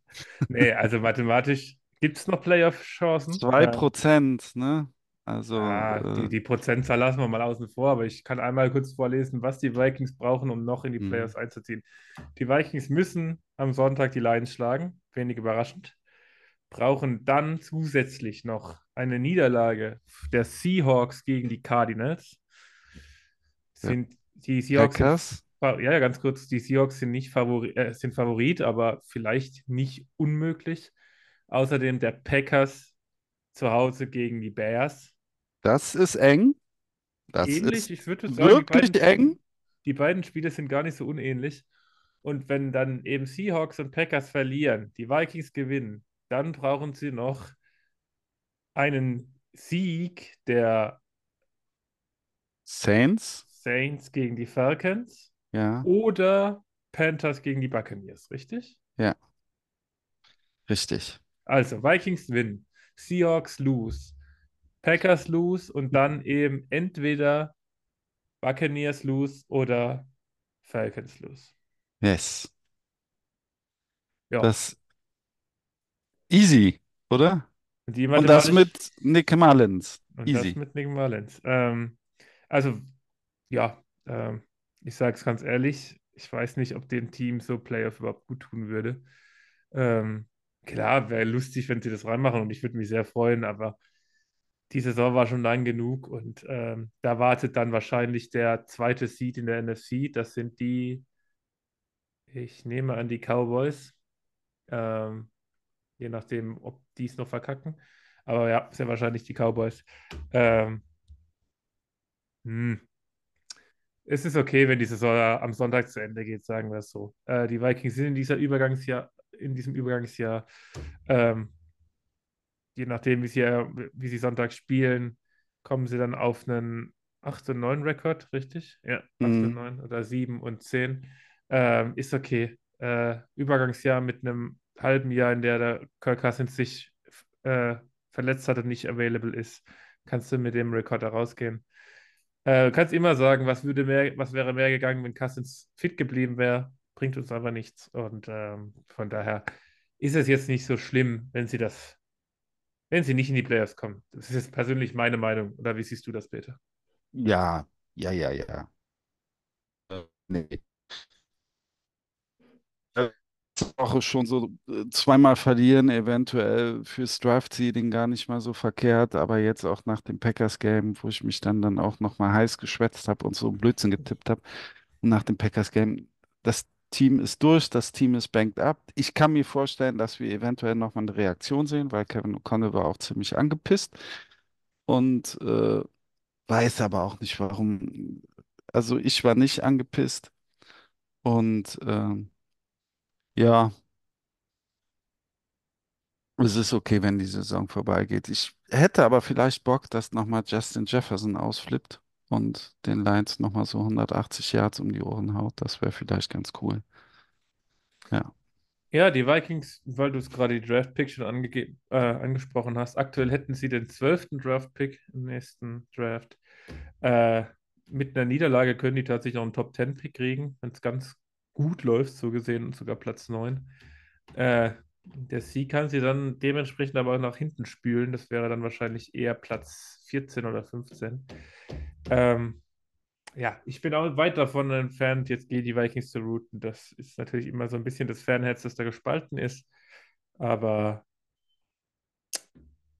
nee, also mathematisch gibt es noch Playoff-Chancen. Zwei Äh, Prozent, ne? Also, Ah, die, äh, die Prozentzahl lassen wir mal außen vor, aber ich kann einmal kurz vorlesen, was die Vikings brauchen, um noch in die Mhm. Playoffs einzuziehen. Die Vikings müssen am Sonntag die Lions schlagen, wenig überraschend, brauchen dann zusätzlich noch eine Niederlage der Seahawks gegen die Cardinals. Sind die Seahawks ja, ja, ganz kurz, die Seahawks sind nicht Favori äh, sind Favorit, aber vielleicht nicht unmöglich. Außerdem der Packers zu Hause gegen die Bears. das ist eng. Das ähnlich. ist Ich würde sagen, die wirklich beiden, eng. die beiden Spiele sind gar nicht so unähnlich. Und wenn dann eben Seahawks und Packers verlieren, die Vikings gewinnen, dann brauchen sie noch einen Sieg der Saints, Saints gegen die Falcons ja, oder Panthers gegen die Buccaneers, richtig? ja, richtig. Also Vikings win, Seahawks lose, Packers lose und dann eben entweder Buccaneers lose oder Falcons lose. Yes. Ja. Das easy, oder? Die Und das mit Nick Mullins. Und Easy. das mit Nick Mullins. Ähm, also, ja, ähm, ich sage es ganz ehrlich, ich weiß nicht, ob dem Team so Playoff überhaupt gut tun würde. Ähm, klar, wäre lustig, wenn sie das reinmachen und ich würde mich sehr freuen, aber die Saison war schon lang genug und ähm, da wartet dann wahrscheinlich der zweite Seed in der NFC. Das sind die, ich nehme an, die Cowboys. Ähm, je nachdem, ob die es noch verkacken. Aber ja, sehr wahrscheinlich die Cowboys. Ähm, hm. Es ist okay, wenn die Saison am Sonntag zu Ende geht, sagen wir es so. Äh, die Vikings sind in dieser Übergangsjahr, in diesem Übergangsjahr, ähm, je nachdem, wie sie, wie sie Sonntag spielen, kommen sie dann auf einen 8 und 9 Rekord, richtig? Ja, 8 und Mhm. 9 oder 7 und 10. Ähm, ist okay. Äh, Übergangsjahr mit einem halben Jahr, in der der Kirk Cousins sich äh, verletzt hat und nicht available ist, kannst du mit dem Rekord da rausgehen. Äh, kannst immer sagen, was würde mehr, was wäre mehr gegangen, wenn Cousins fit geblieben wäre, bringt uns aber nichts. Und ähm, von daher ist es jetzt nicht so schlimm, wenn sie das, wenn sie nicht in die Playoffs kommen. Das ist jetzt persönlich meine Meinung. Oder wie siehst du das, Peter? Ja, ja, ja, ja. Äh, Nee. Äh, Woche schon so äh, zweimal verlieren, eventuell fürs Draft-Seeding gar nicht mal so verkehrt, aber jetzt auch nach dem Packers-Game, wo ich mich dann, dann auch nochmal heiß geschwätzt habe und so Blödsinn getippt habe, und nach dem Packers-Game, das Team ist durch, das Team ist banked up. Ich kann mir vorstellen, dass wir eventuell nochmal eine Reaktion sehen, weil Kevin O'Connell war auch ziemlich angepisst und äh, weiß aber auch nicht, warum. Also ich war nicht angepisst und ähm, ja, es ist okay, wenn die Saison vorbeigeht. Ich hätte aber vielleicht Bock, dass nochmal Justin Jefferson ausflippt und den Lions nochmal so 180 Yards um die Ohren haut. Das wäre vielleicht ganz cool. Ja. Ja, die Vikings, weil du es gerade die Draft-Pick schon angege- äh, angesprochen hast, aktuell hätten sie den zwölften Draft-Pick im nächsten Draft. Äh, mit einer Niederlage können die tatsächlich noch einen Top-10-Pick kriegen, wenn es ganz gut läuft, so gesehen, und sogar Platz 9. Äh, der Sieg kann sie dann dementsprechend aber auch nach hinten spülen. Das wäre dann wahrscheinlich eher Platz 14 oder 15. Ähm, ja, ich bin auch weit davon entfernt, jetzt gegen die Vikings zu routen. Das ist natürlich immer so ein bisschen das Fernherz, das da gespalten ist. Aber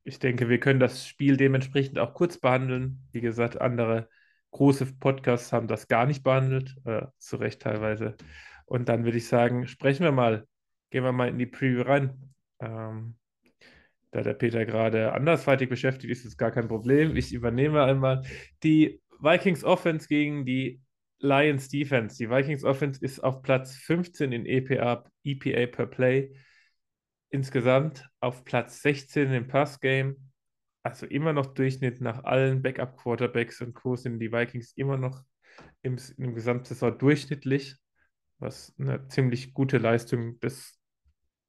ich denke, wir können das Spiel dementsprechend auch kurz behandeln. Wie gesagt, andere große Podcasts haben das gar nicht behandelt, äh, zu Recht teilweise. Und dann würde ich sagen, sprechen wir mal, gehen wir mal in die Preview rein. Ähm, da der Peter gerade andersweitig beschäftigt ist, ist gar kein Problem. Ich übernehme einmal die Vikings Offense gegen die Lions Defense. Die Vikings Offense ist auf Platz 15 in EPA, EPA per Play. Insgesamt auf Platz 16 im Passgame. Also immer noch Durchschnitt nach allen Backup-Quarterbacks und Co. sind die Vikings immer noch im, im Gesamtsaison durchschnittlich, was eine ziemlich gute Leistung des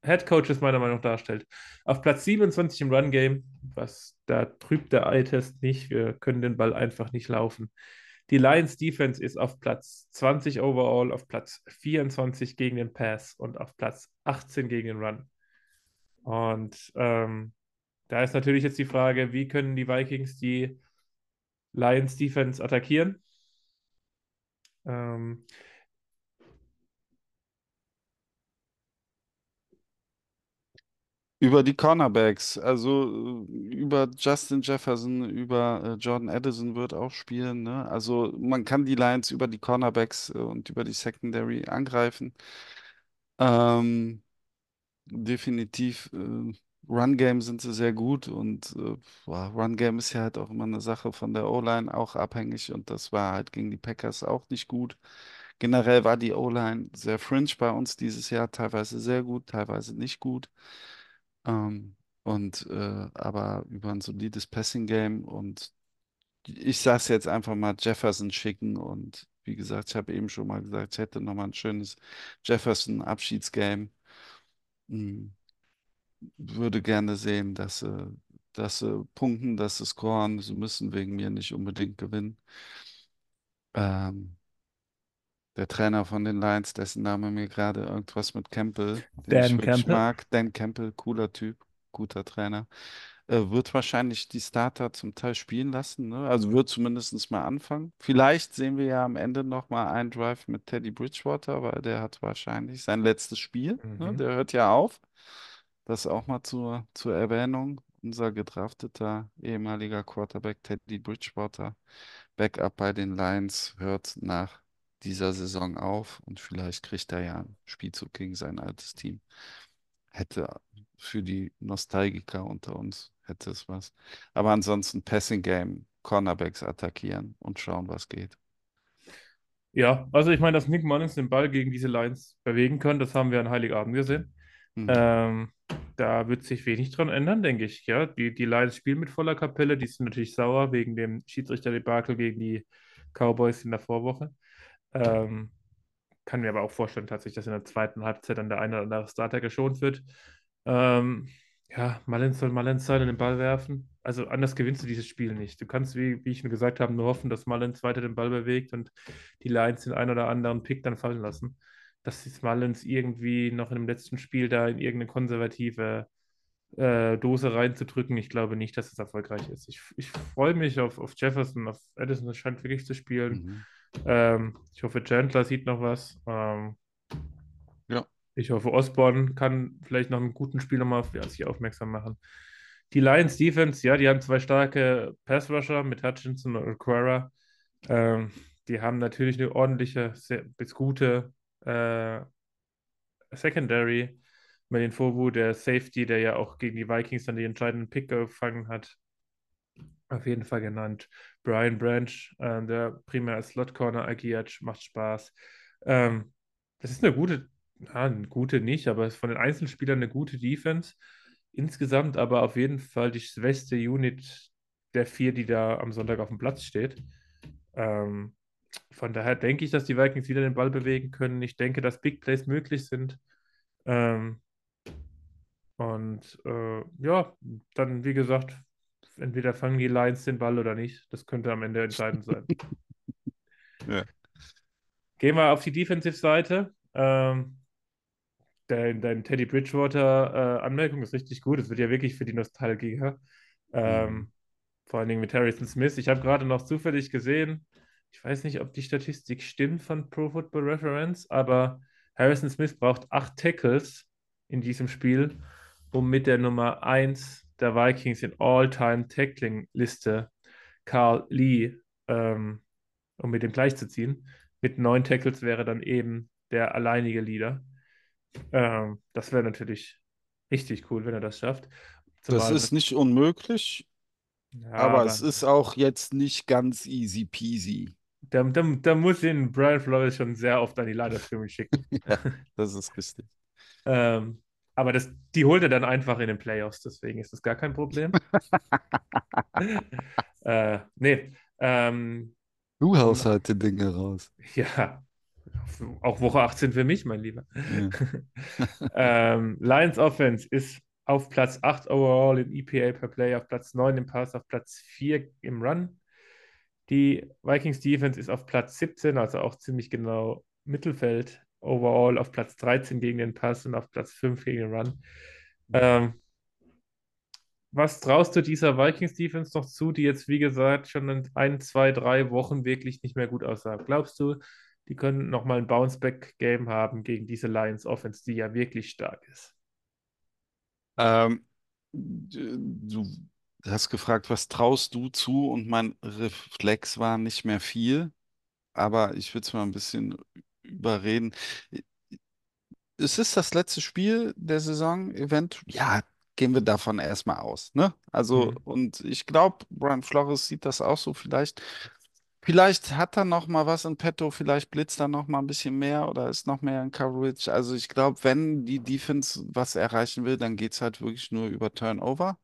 Head Coaches meiner Meinung nach darstellt. Auf Platz 27 im Run Game, was da trübt der Eye-Test nicht. Wir können den Ball einfach nicht laufen. Die Lions Defense ist auf Platz 20 overall, auf Platz 24 gegen den Pass und auf Platz 18 gegen den Run. Und ähm, da ist natürlich jetzt die Frage, wie können die Vikings die Lions Defense attackieren? Ähm, Über die Cornerbacks, also äh, über Justin Jefferson, über äh, Jordan Addison wird auch spielen. Ne? Also man kann die Lions über die Cornerbacks äh, und über die Secondary angreifen. Ähm, definitiv äh, Run-Game sind sie sehr gut und äh, Run-Game ist ja halt auch immer eine Sache von der O-Line auch abhängig und das war halt gegen die Packers auch nicht gut. Generell war die O-Line sehr fringe bei uns dieses Jahr, teilweise sehr gut, teilweise nicht gut. Ähm, und äh, aber über ein solides Passing-Game und ich es jetzt einfach mal Jefferson schicken und wie gesagt, ich habe eben schon mal gesagt, ich hätte nochmal ein schönes Jefferson-Abschiedsgame. Hm, Würde gerne sehen, dass sie, dass sie punkten, dass sie scoren. Sie müssen wegen mir nicht unbedingt gewinnen. Ähm, der Trainer von den Lions, dessen Name mir gerade irgendwas mit Campbell, den ich Dan wirklich Campbell. mag, Dan Campbell, cooler Typ, guter Trainer, äh, wird wahrscheinlich die Starter zum Teil spielen lassen, ne? Also wird zumindest mal anfangen. Vielleicht sehen wir ja am Ende noch mal einen Drive mit Teddy Bridgewater, weil der hat wahrscheinlich sein letztes Spiel, ne? Mhm. Der hört ja auf. Das auch mal zur, zur Erwähnung. Unser gedrafteter ehemaliger Quarterback Teddy Bridgewater, Backup bei den Lions, hört nach dieser Saison auf und vielleicht kriegt er ja einen Spielzug gegen sein altes Team. Hätte für die Nostalgiker unter uns, hätte es was. Aber ansonsten Passing Game, Cornerbacks attackieren und schauen, was geht. Ja, also ich meine, dass Nick Mullins den Ball gegen diese Lions bewegen kann, das haben wir an Heiligabend gesehen. Mhm. Ähm, da wird sich wenig dran ändern, denke ich. Ja, die, die Lions spielen mit voller Kapelle, die sind natürlich sauer wegen dem Schiedsrichterdebakel gegen die Cowboys in der Vorwoche. Ähm, kann mir aber auch vorstellen, tatsächlich, dass in der zweiten Halbzeit dann der eine oder andere Starter geschont wird. Ähm, ja, Mullins soll Mullins sein und den Ball werfen. Also anders gewinnst du dieses Spiel nicht. Du kannst, wie, wie ich mir gesagt habe, nur hoffen, dass Mullins weiter den Ball bewegt und die Lions den einen oder anderen Pick dann fallen lassen. Dass jetzt Mullins irgendwie noch in dem letzten Spiel da in irgendeine konservative äh, Dose reinzudrücken, ich glaube nicht, dass es erfolgreich ist. Ich, ich freue mich auf, auf Jefferson, auf Addison, das scheint wirklich zu spielen. Mhm. Ähm, ich hoffe, Chandler sieht noch was. Ähm, Ja. ich hoffe, Osborne kann vielleicht noch einen guten Spiel nochmal auf sich aufmerksam machen. Die Lions Defense, ja, die haben zwei starke Pass-Rusher mit Hutchinson und Aquara. Ähm, die haben natürlich eine ordentliche, sehr, bis gute äh, Secondary. Mit den Fovu, der Safety, der ja auch gegen die Vikings dann den entscheidenden Pick gefangen hat. Auf jeden Fall genannt. Brian Branch, äh, der primär als Slot Corner agiert, macht Spaß. Ähm, das ist eine gute, ja, eine gute nicht, aber von den Einzelspielern eine gute Defense. Insgesamt aber auf jeden Fall die schwächste Unit der vier, die da am Sonntag auf dem Platz steht. Ähm, von daher denke ich, dass die Vikings wieder den Ball bewegen können. Ich denke, dass Big Plays möglich sind. Ähm, und äh, ja, dann wie gesagt, entweder fangen die Lions den Ball oder nicht. Das könnte am Ende entscheidend sein. Ja. Gehen wir auf die Defensive-Seite. Ähm, dein, dein Teddy Bridgewater-Anmerkung ist richtig gut. Es wird ja wirklich für die Nostalgiker. Ähm, Mhm. Vor allen Dingen mit Harrison Smith. Ich habe gerade noch zufällig gesehen, ich weiß nicht, ob die Statistik stimmt von Pro Football Reference, aber Harrison Smith braucht acht Tackles in diesem Spiel, um mit der Nummer 1 der Vikings in All-Time-Tackling-Liste, Carl Lee, ähm, um mit dem gleichzuziehen. Mit neun Tackles wäre dann eben der alleinige Leader. Ähm, das wäre natürlich richtig cool, wenn er das schafft. Das Zumal ist nicht unmöglich, ja, aber aber es ist auch jetzt nicht ganz easy peasy. Da, da, da muss ihn Brian Flores schon sehr oft an die Scrimmage schicken. Ja, das ist richtig. Ähm, aber das, die holt er dann einfach in den Playoffs, deswegen ist das gar kein Problem. äh, nee, ähm, Du haust halt die Dinge raus. ja, auch Woche 18 für mich, mein Lieber. Ja. ähm, Lions Offense ist auf Platz 8 overall im EPA per Play, auf Platz 9 im Pass, auf Platz 4 im Run. Die Vikings Defense ist auf Platz 17, also auch ziemlich genau Mittelfeld. Overall auf Platz 13 gegen den Pass und auf Platz 5 gegen den Run. Ähm, was traust du dieser Vikings Defense noch zu, die jetzt, wie gesagt, schon in ein, zwei, drei Wochen wirklich nicht mehr gut aussah? Glaubst du, die können nochmal ein Bounce-Back-Game haben gegen diese Lions Offense, die ja wirklich stark ist? Ähm, du hast gefragt, was traust du zu? Und mein Reflex war nicht mehr viel, aber ich würde es mal ein bisschen überreden. Es ist das letzte Spiel der Saison, Event. Ja, gehen wir davon erstmal aus, ne? Also, Mhm. und ich glaube, Brian Flores sieht das auch so. Vielleicht, vielleicht hat er noch mal was in petto, vielleicht blitzt er noch mal ein bisschen mehr oder ist noch mehr in Coverage. Also, ich glaube, wenn die Defense was erreichen will, dann geht es halt wirklich nur über Turnover.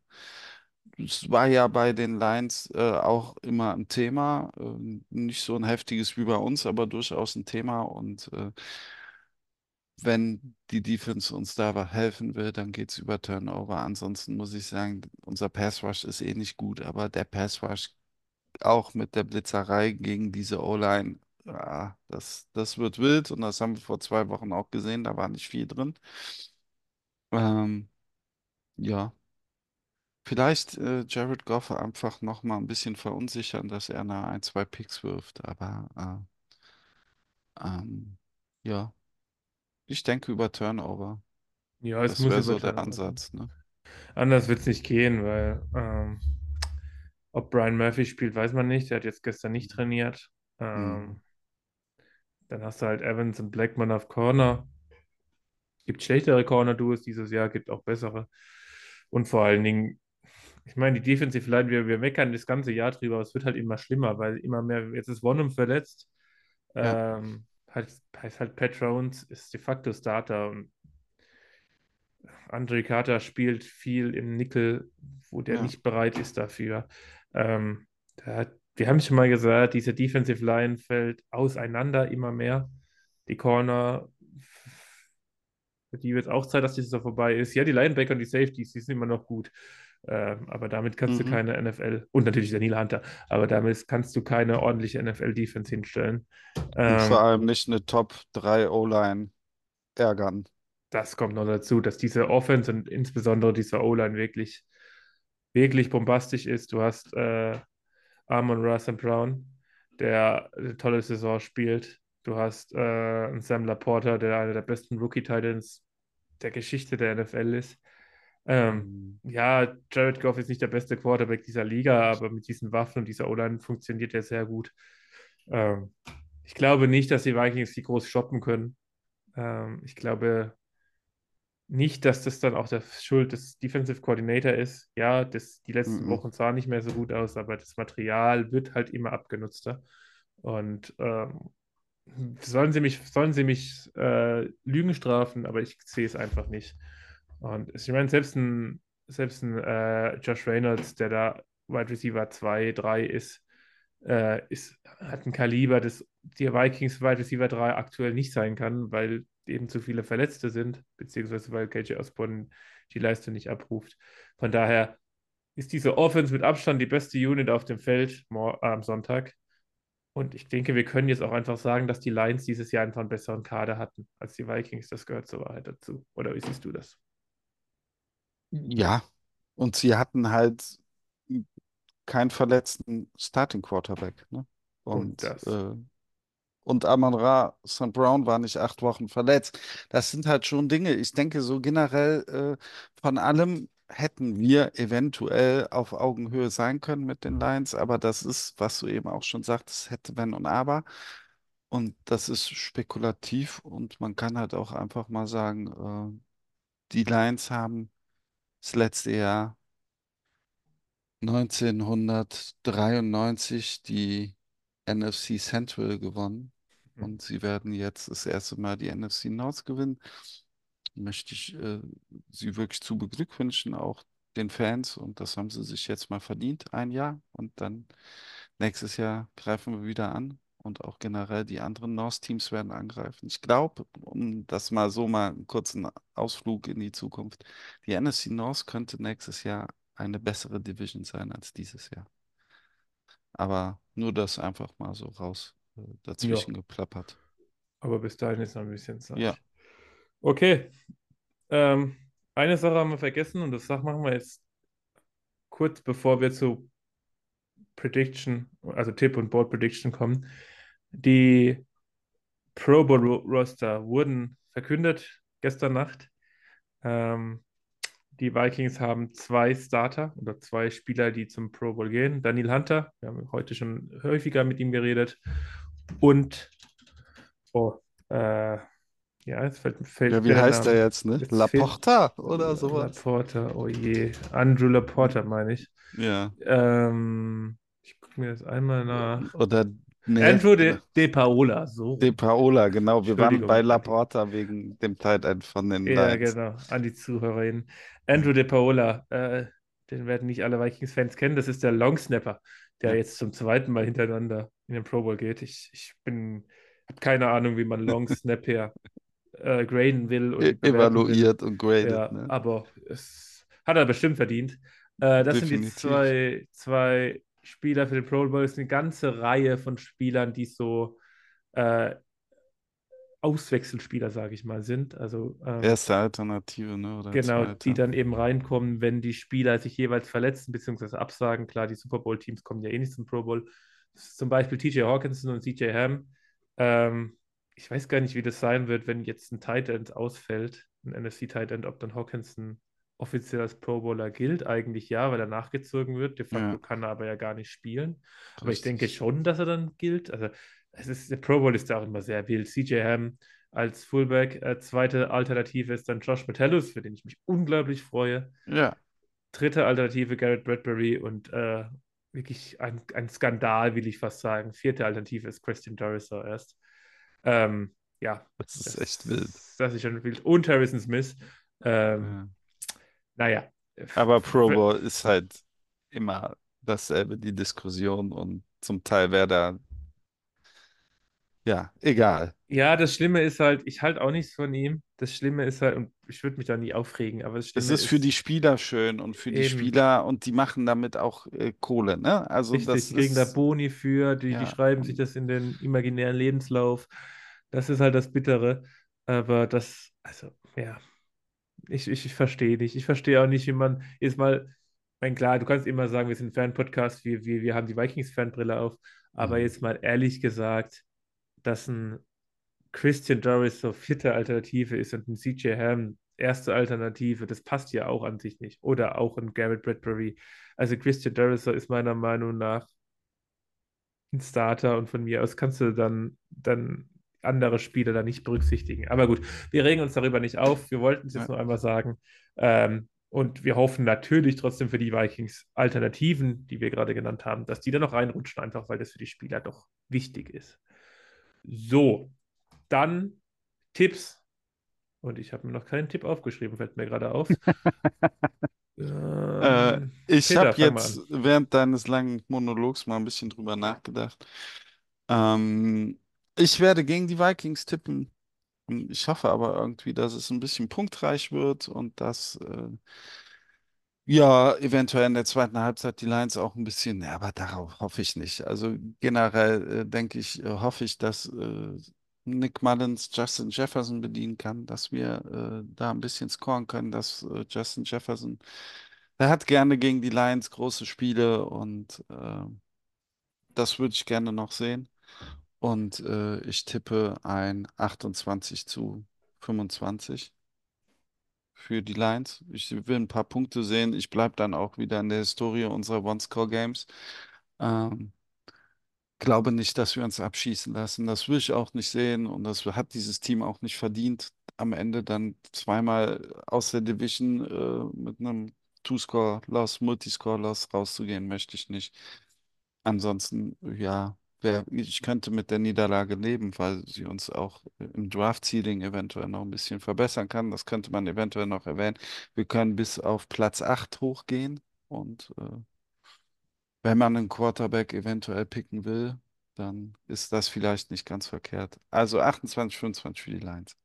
Es war ja bei den Lions äh, auch immer ein Thema. Äh, nicht so ein heftiges wie bei uns, aber durchaus ein Thema. Und äh, wenn die Defense uns da helfen will, dann geht es über Turnover. Ansonsten muss ich sagen, unser Pass Rush ist eh nicht gut, aber der Pass Rush auch mit der Blitzerei gegen diese O-Line, ja, das, das wird wild und das haben wir vor zwei Wochen auch gesehen, da war nicht viel drin. Ähm, ja. Vielleicht äh, Jared Goff einfach noch mal ein bisschen verunsichern, dass er nach ein, zwei Picks wirft. Aber äh, ähm, ja, ich denke über Turnover. Ja, es Das muss wäre so der. Ansatz, ne? Anders wird es nicht gehen, weil ähm, ob Brian Murphy spielt, weiß man nicht. Der hat jetzt gestern nicht trainiert. Ähm, Dann hast du halt Evans und Blackman auf Corner. Gibt schlechtere Corner-Duos dieses Jahr, gibt auch bessere. Und vor allen Dingen, ich meine, die Defensive Line, wir, wir meckern das ganze Jahr drüber, aber es wird halt immer schlimmer, weil immer mehr, jetzt ist Wonnum verletzt. Ja. Ähm, halt, heißt halt Pat Jones ist de facto Starter und Andre Carter spielt viel im Nickel, wo der Ja. nicht bereit ist dafür. Ähm, da wir haben schon mal gesagt, diese Defensive Line fällt auseinander immer mehr. Die Corner, für die wird es auch Zeit, dass die Saison vorbei ist. Ja, die Linebacker und die Safeties, die sind immer noch gut. Ähm, aber damit kannst du Mhm. keine NFL, und natürlich der Neil Hunter, aber damit kannst du keine ordentliche NFL-Defense hinstellen. Und Ähm, vor allem nicht eine Top 3 O-Line ärgern. das kommt noch dazu, dass diese Offense und insbesondere diese O-Line wirklich, wirklich bombastisch ist. Du hast äh, Amon Russell Brown, der eine tolle Saison spielt. Du hast äh, einen Sam Laporta, der einer der besten Rookie-Titans der Geschichte der NFL ist. Ähm, ja, Jared Goff ist nicht der beste Quarterback dieser Liga, aber mit diesen Waffen und dieser O-Line funktioniert er sehr gut. Ähm, ich glaube nicht, dass die Vikings die groß shoppen können. Ähm, ich glaube nicht, dass das dann auch der Schuld des Defensive Coordinator ist. Ja, das, die letzten Mhm. Wochen sahen nicht mehr so gut aus, aber das Material wird halt immer abgenutzter. Und ähm, sollen sie mich, sollen sie mich äh, Lügen strafen, aber ich sehe es einfach nicht. Und ich meine, selbst ein, selbst ein äh, Josh Reynolds, der da Wide Receiver 2, 3 ist, äh, ist, hat ein Kaliber, das die Vikings Wide Receiver 3 aktuell nicht sein kann, weil eben zu viele Verletzte sind, beziehungsweise weil KJ Osborne die Leistung nicht abruft. Von daher ist diese Offense mit Abstand die beste Unit auf dem Feld am Sonntag. Und ich denke, wir können jetzt auch einfach sagen, dass die Lions dieses Jahr einfach einen besseren Kader hatten als die Vikings. Das gehört zur Wahrheit dazu. Oder wie siehst du das? Ja, und sie hatten halt keinen verletzten Starting Quarterback, ne? Und Und, das. äh, und Amon-Ra St. Brown war nicht acht Wochen verletzt. Das sind halt schon Dinge. Ich denke, so generell äh, von allem hätten wir eventuell auf Augenhöhe sein können mit den Lions, aber das ist, was du eben auch schon sagtest, hätte, wenn und aber. Und das ist spekulativ und man kann halt auch einfach mal sagen, äh, die Lions haben das letzte Jahr 1993 die NFC Central gewonnen Mhm. und sie werden jetzt das erste Mal die NFC North gewinnen. Möchte ich äh, sie wirklich zu beglückwünschen, auch den Fans und das haben sie sich jetzt mal verdient, ein Jahr und dann nächstes Jahr greifen wir wieder an und auch generell die anderen North-Teams werden angreifen. Ich glaube, um das mal so mal einen kurzen Ausflug in die Zukunft, die NFC North könnte nächstes Jahr eine bessere Division sein als dieses Jahr. Aber nur das einfach mal so raus äh, dazwischen geplappert. Aber bis dahin ist noch ein bisschen Zeit. Ja. Okay. Ähm, eine Sache haben wir vergessen und das machen wir jetzt kurz bevor wir zu Prediction, also Tipp und Board Prediction kommen. Die Pro Bowl Ro- Roster wurden verkündet gestern Nacht. Ähm, die Vikings haben zwei Starter oder zwei Spieler, die zum Pro Bowl gehen. Daniel Hunter, wir haben heute schon häufiger mit ihm geredet. Und, oh, äh, ja, jetzt fällt, fällt Ja, wie heißt Name. er jetzt, ne? Laporta oder sowas? Laporta, oh je. Andrew Laporta meine ich. Ja. Ähm, ich gucke mir das einmal nach. Oder nee, Andrew De, De Paola, so. De Paola, genau. Wir waren bei Laporta wegen dem Tight End von den Ja, Lions. genau, an die ZuhörerInnen. Andrew De Paola, äh, den werden nicht alle Vikings-Fans kennen. Das ist der Longsnapper, der Ja. jetzt zum zweiten Mal hintereinander in den Pro Bowl geht. Ich, ich bin, habe keine Ahnung, wie man Long Snap her äh, graden will und E- bewerten will. Evaluiert und graded, Ja, ne? aber es hat er bestimmt verdient. Äh, das sind die Definitiv. zwei, zwei Spieler für den Pro Bowl. Ist eine ganze Reihe von Spielern, die so äh, Auswechselspieler, sage ich mal, sind. Also ähm, Erste Alternative, ne? Oder genau, zweite. die dann eben reinkommen, wenn die Spieler sich jeweils verletzen bzw. absagen. Klar, die Super Bowl-Teams kommen ja eh nicht zum Pro Bowl. Das ist zum Beispiel TJ Hawkinson und CJ Ham. Ähm, ich weiß gar nicht, wie das sein wird, wenn jetzt ein Tight End ausfällt, ein NFC Tight End, ob dann Hawkinson offiziell als Pro Bowler gilt. Eigentlich ja, weil er nachgezogen wird. De facto Ja. kann er aber ja gar nicht spielen. Aber ich Richtig. denke schon, dass er dann gilt. Also es ist, der Pro Bowl ist ja auch immer sehr wild. CJ Ham als Fullback. Äh, zweite Alternative ist dann Josh Metellus, für den ich mich unglaublich freue. Ja, Dritte Alternative Garrett Bradbury und äh, wirklich ein, ein Skandal, will ich fast sagen. Vierte Alternative ist Christian Dorisor erst. Ähm, ja, das ist echt wild. Das ist schon wild. Und Harrison Smith. Ähm, Ja. Naja. Aber Pro Bowl ist halt immer dasselbe, die Diskussion und zum Teil wäre da, ja, egal. Ja, das Schlimme ist halt, ich halte auch nichts von ihm. Das Schlimme ist halt, und ich würde mich da nie aufregen, aber das Es Schlimme ist für die Spieler schön und für die Eben. Spieler und die machen damit auch äh, Kohle, ne? Also Richtig, das die kriegen da Boni für, die, die Ja, schreiben sich das in den imaginären Lebenslauf. Das ist halt das Bittere. Aber das, also, ja, ich, ich, ich verstehe nicht. Ich verstehe auch nicht, wie man jetzt mal, ich meine, klar, du kannst immer sagen, wir sind ein Fan-Podcast, wir, wir, wir haben die Vikings-Fanbrille auf, aber Mhm. jetzt mal ehrlich gesagt, dass ein Christian Doris so vierte Alternative ist und ein CJ Ham erste Alternative, das passt ja auch an sich nicht. Oder auch ein Garrett Bradbury. Also Christian Doris ist meiner Meinung nach ein Starter und von mir aus kannst du dann, dann andere Spieler da nicht berücksichtigen. Aber gut, wir regen uns darüber nicht auf. Wir wollten es jetzt Ja. nur einmal sagen. Ähm, und wir hoffen natürlich trotzdem für die Vikings Alternativen, die wir gerade genannt haben, dass die da noch reinrutschen, einfach weil das für die Spieler doch wichtig ist. So, dann Tipps. Und ich habe mir noch keinen Tipp aufgeschrieben, fällt mir gerade auf. Äh, Ähm, ich Peter, habe jetzt während deines langen Monologs mal ein bisschen drüber nachgedacht. Ähm, ich werde gegen die Vikings tippen. Ich hoffe aber irgendwie, dass es ein bisschen punktreich wird und dass äh, ja eventuell in der zweiten Halbzeit die Lions auch ein bisschen, ja, aber darauf hoffe ich nicht. Also generell äh, denke ich, äh, hoffe ich, dass äh, Nick Mullins Justin Jefferson bedienen kann, dass wir äh, da ein bisschen scoren können, dass äh, Justin Jefferson er hat gerne gegen die Lions große Spiele und das würde ich gerne noch sehen. Und äh, ich tippe ein 28 zu 25 für die Lions. Ich will ein paar Punkte sehen. Ich bleibe dann auch wieder in der Historie unserer One-Score-Games. Ähm, glaube nicht, dass wir uns abschießen lassen. Das will ich auch nicht sehen und das hat dieses Team auch nicht verdient, am Ende dann zweimal aus der Division äh, mit einem Two-Score-Loss, Multiscore-Loss rauszugehen, möchte ich nicht. Ansonsten, ja, ich könnte mit der Niederlage leben, weil sie uns auch im Draft-Seeding eventuell noch ein bisschen verbessern kann. Das könnte man eventuell noch erwähnen. Wir können bis auf Platz 8 hochgehen und äh, wenn man einen Quarterback eventuell picken will, dann ist das vielleicht nicht ganz verkehrt. Also 28, 25 für die Lions.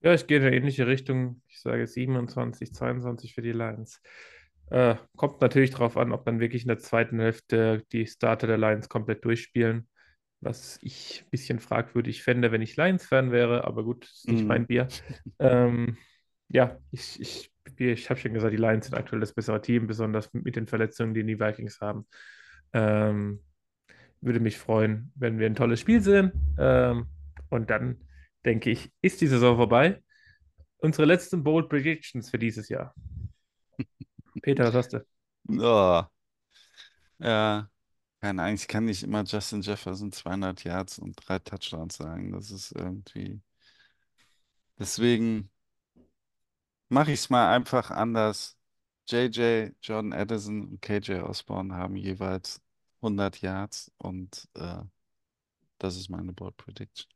Ja, ich gehe in eine ähnliche Richtung. Ich sage 27, 22 für die Lions. Äh, kommt natürlich darauf an, ob dann wirklich in der zweiten Hälfte die Starter der Lions komplett durchspielen. Was ich ein bisschen fragwürdig fände, wenn ich Lions-Fan wäre, aber gut, ist nicht Mhm. mein Bier. Ähm, ja, ich, ich, ich habe schon gesagt, die Lions sind aktuell das bessere Team, besonders mit den Verletzungen, die die Vikings haben. Ähm, würde mich freuen, wenn wir ein tolles Spiel sehen. Ähm, und dann denke ich, ist die Saison vorbei. Unsere letzten Bold Predictions für dieses Jahr. Peter, was hast du? Oh, ja, keine Ahnung, ich kann nicht immer Justin Jefferson 200 Yards und drei Touchdowns sagen. Das ist irgendwie. Deswegen mache ich es mal einfach anders. JJ, Jordan Addison und KJ Osborne haben jeweils 100 Yards und äh, das ist meine Bold Prediction.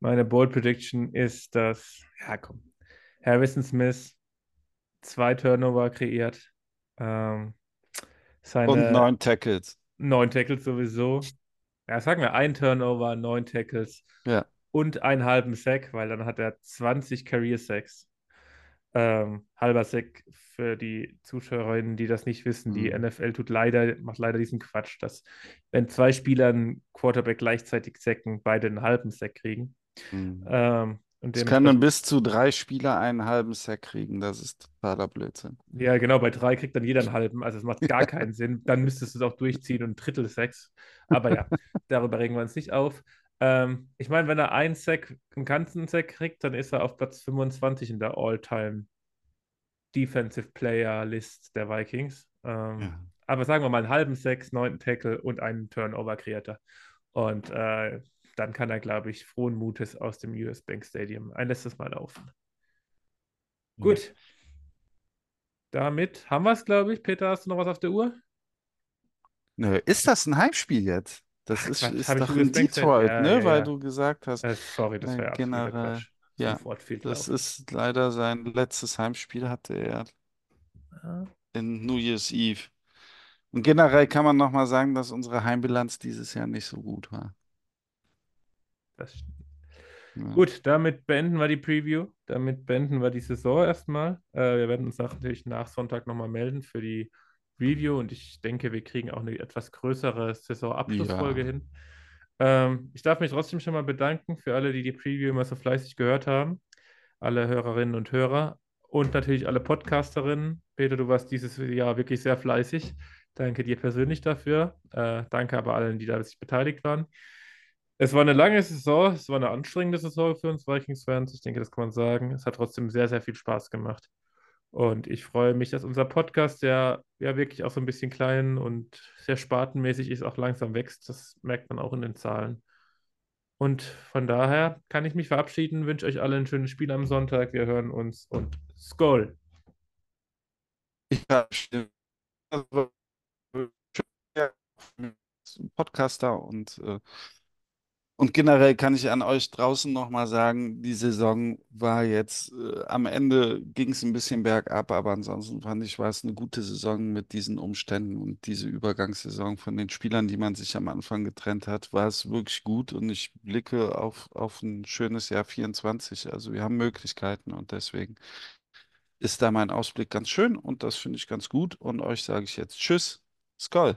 Meine Bold Prediction ist, dass, ja komm, Harrison Smith zwei Turnover kreiert. Ähm, seine Und neun Tackles. neun Tackles sowieso. Ja, sagen wir ein Turnover, neun Tackles Ja. und einen halben Sack, weil dann hat er 20 Career Sacks. Ähm, halber Sack für die Zuschauerinnen, die das nicht wissen. Die Mhm. NFL tut leider, macht leider diesen Quatsch, dass wenn zwei Spieler einen Quarterback gleichzeitig sacken, beide einen halben Sack kriegen. Mhm. Ähm, Es können dementsprechend- bis zu drei Spieler einen halben Sack kriegen. Das ist totaler Blödsinn. Ja, genau, bei drei kriegt dann jeder einen halben. Also es macht gar keinen Sinn. Dann müsstest du es auch durchziehen und ein Drittel Sacks. Aber ja, darüber regen wir uns nicht auf. Ähm, ich meine, wenn er einen Sack, einen ganzen Sack kriegt, dann ist er auf Platz 25 in der All-Time Defensive Player List der Vikings. Ähm, Ja. Aber sagen wir mal einen halben Sack, neunten Tackle und einen Turnover kreiert er. Und äh, dann kann er, glaube ich, frohen Mutes aus dem US Bank Stadium ein letztes Mal laufen. Gut. Damit haben wir es, glaube ich. Peter, hast du noch was auf der Uhr? Nö, ist das ein Heimspiel jetzt? Das Ach, ist, Quatsch, ist doch US in Bank Stadium? Detroit, Ja, ne? ja, Weil ja. du gesagt hast, Äh, sorry, das äh, wäre generell, Quatsch. ja, das laufen. ist leider sein letztes Heimspiel, hatte er Ja, in New Year's Eve. Und generell kann man nochmal sagen, dass unsere Heimbilanz dieses Jahr nicht so gut war. Das. Ja. Gut, damit beenden wir die Preview. Damit beenden wir die Saison erstmal. Äh, wir werden uns natürlich nach Sonntag nochmal melden für die Review und ich denke, wir kriegen auch eine etwas größere Saisonabschlussfolge Ja. hin. Ähm, ich darf mich trotzdem schon mal bedanken für alle, die die Preview immer so fleißig gehört haben. Alle Hörerinnen und Hörer und natürlich alle Podcasterinnen. Peter, du warst dieses Jahr wirklich sehr fleißig. Danke dir persönlich dafür. Äh, danke aber allen, die da sich beteiligt waren. Es war eine lange Saison, es war eine anstrengende Saison für uns Vikings-Fans. Ich denke, das kann man sagen. Es hat trotzdem sehr, sehr viel Spaß gemacht. Und ich freue mich, dass unser Podcast, der ja wirklich auch so ein bisschen klein und sehr spartenmäßig ist, auch langsam wächst. Das merkt man auch in den Zahlen. Und von daher kann ich mich verabschieden, wünsche euch alle ein schönes Spiel am Sonntag. Wir hören uns und Skol! Ich verabschiede also, Podcaster und, äh, und generell kann ich an euch draußen nochmal sagen, die Saison war jetzt, äh, am Ende ging es ein bisschen bergab, aber ansonsten fand ich, war es eine gute Saison mit diesen Umständen und diese Übergangssaison von den Spielern, die man sich am Anfang getrennt hat, war es wirklich gut und ich blicke auf, auf ein schönes Jahr 24. Also wir haben Möglichkeiten und deswegen ist da mein Ausblick ganz schön und das finde ich ganz gut. Und euch sage ich jetzt Tschüss, Skoll.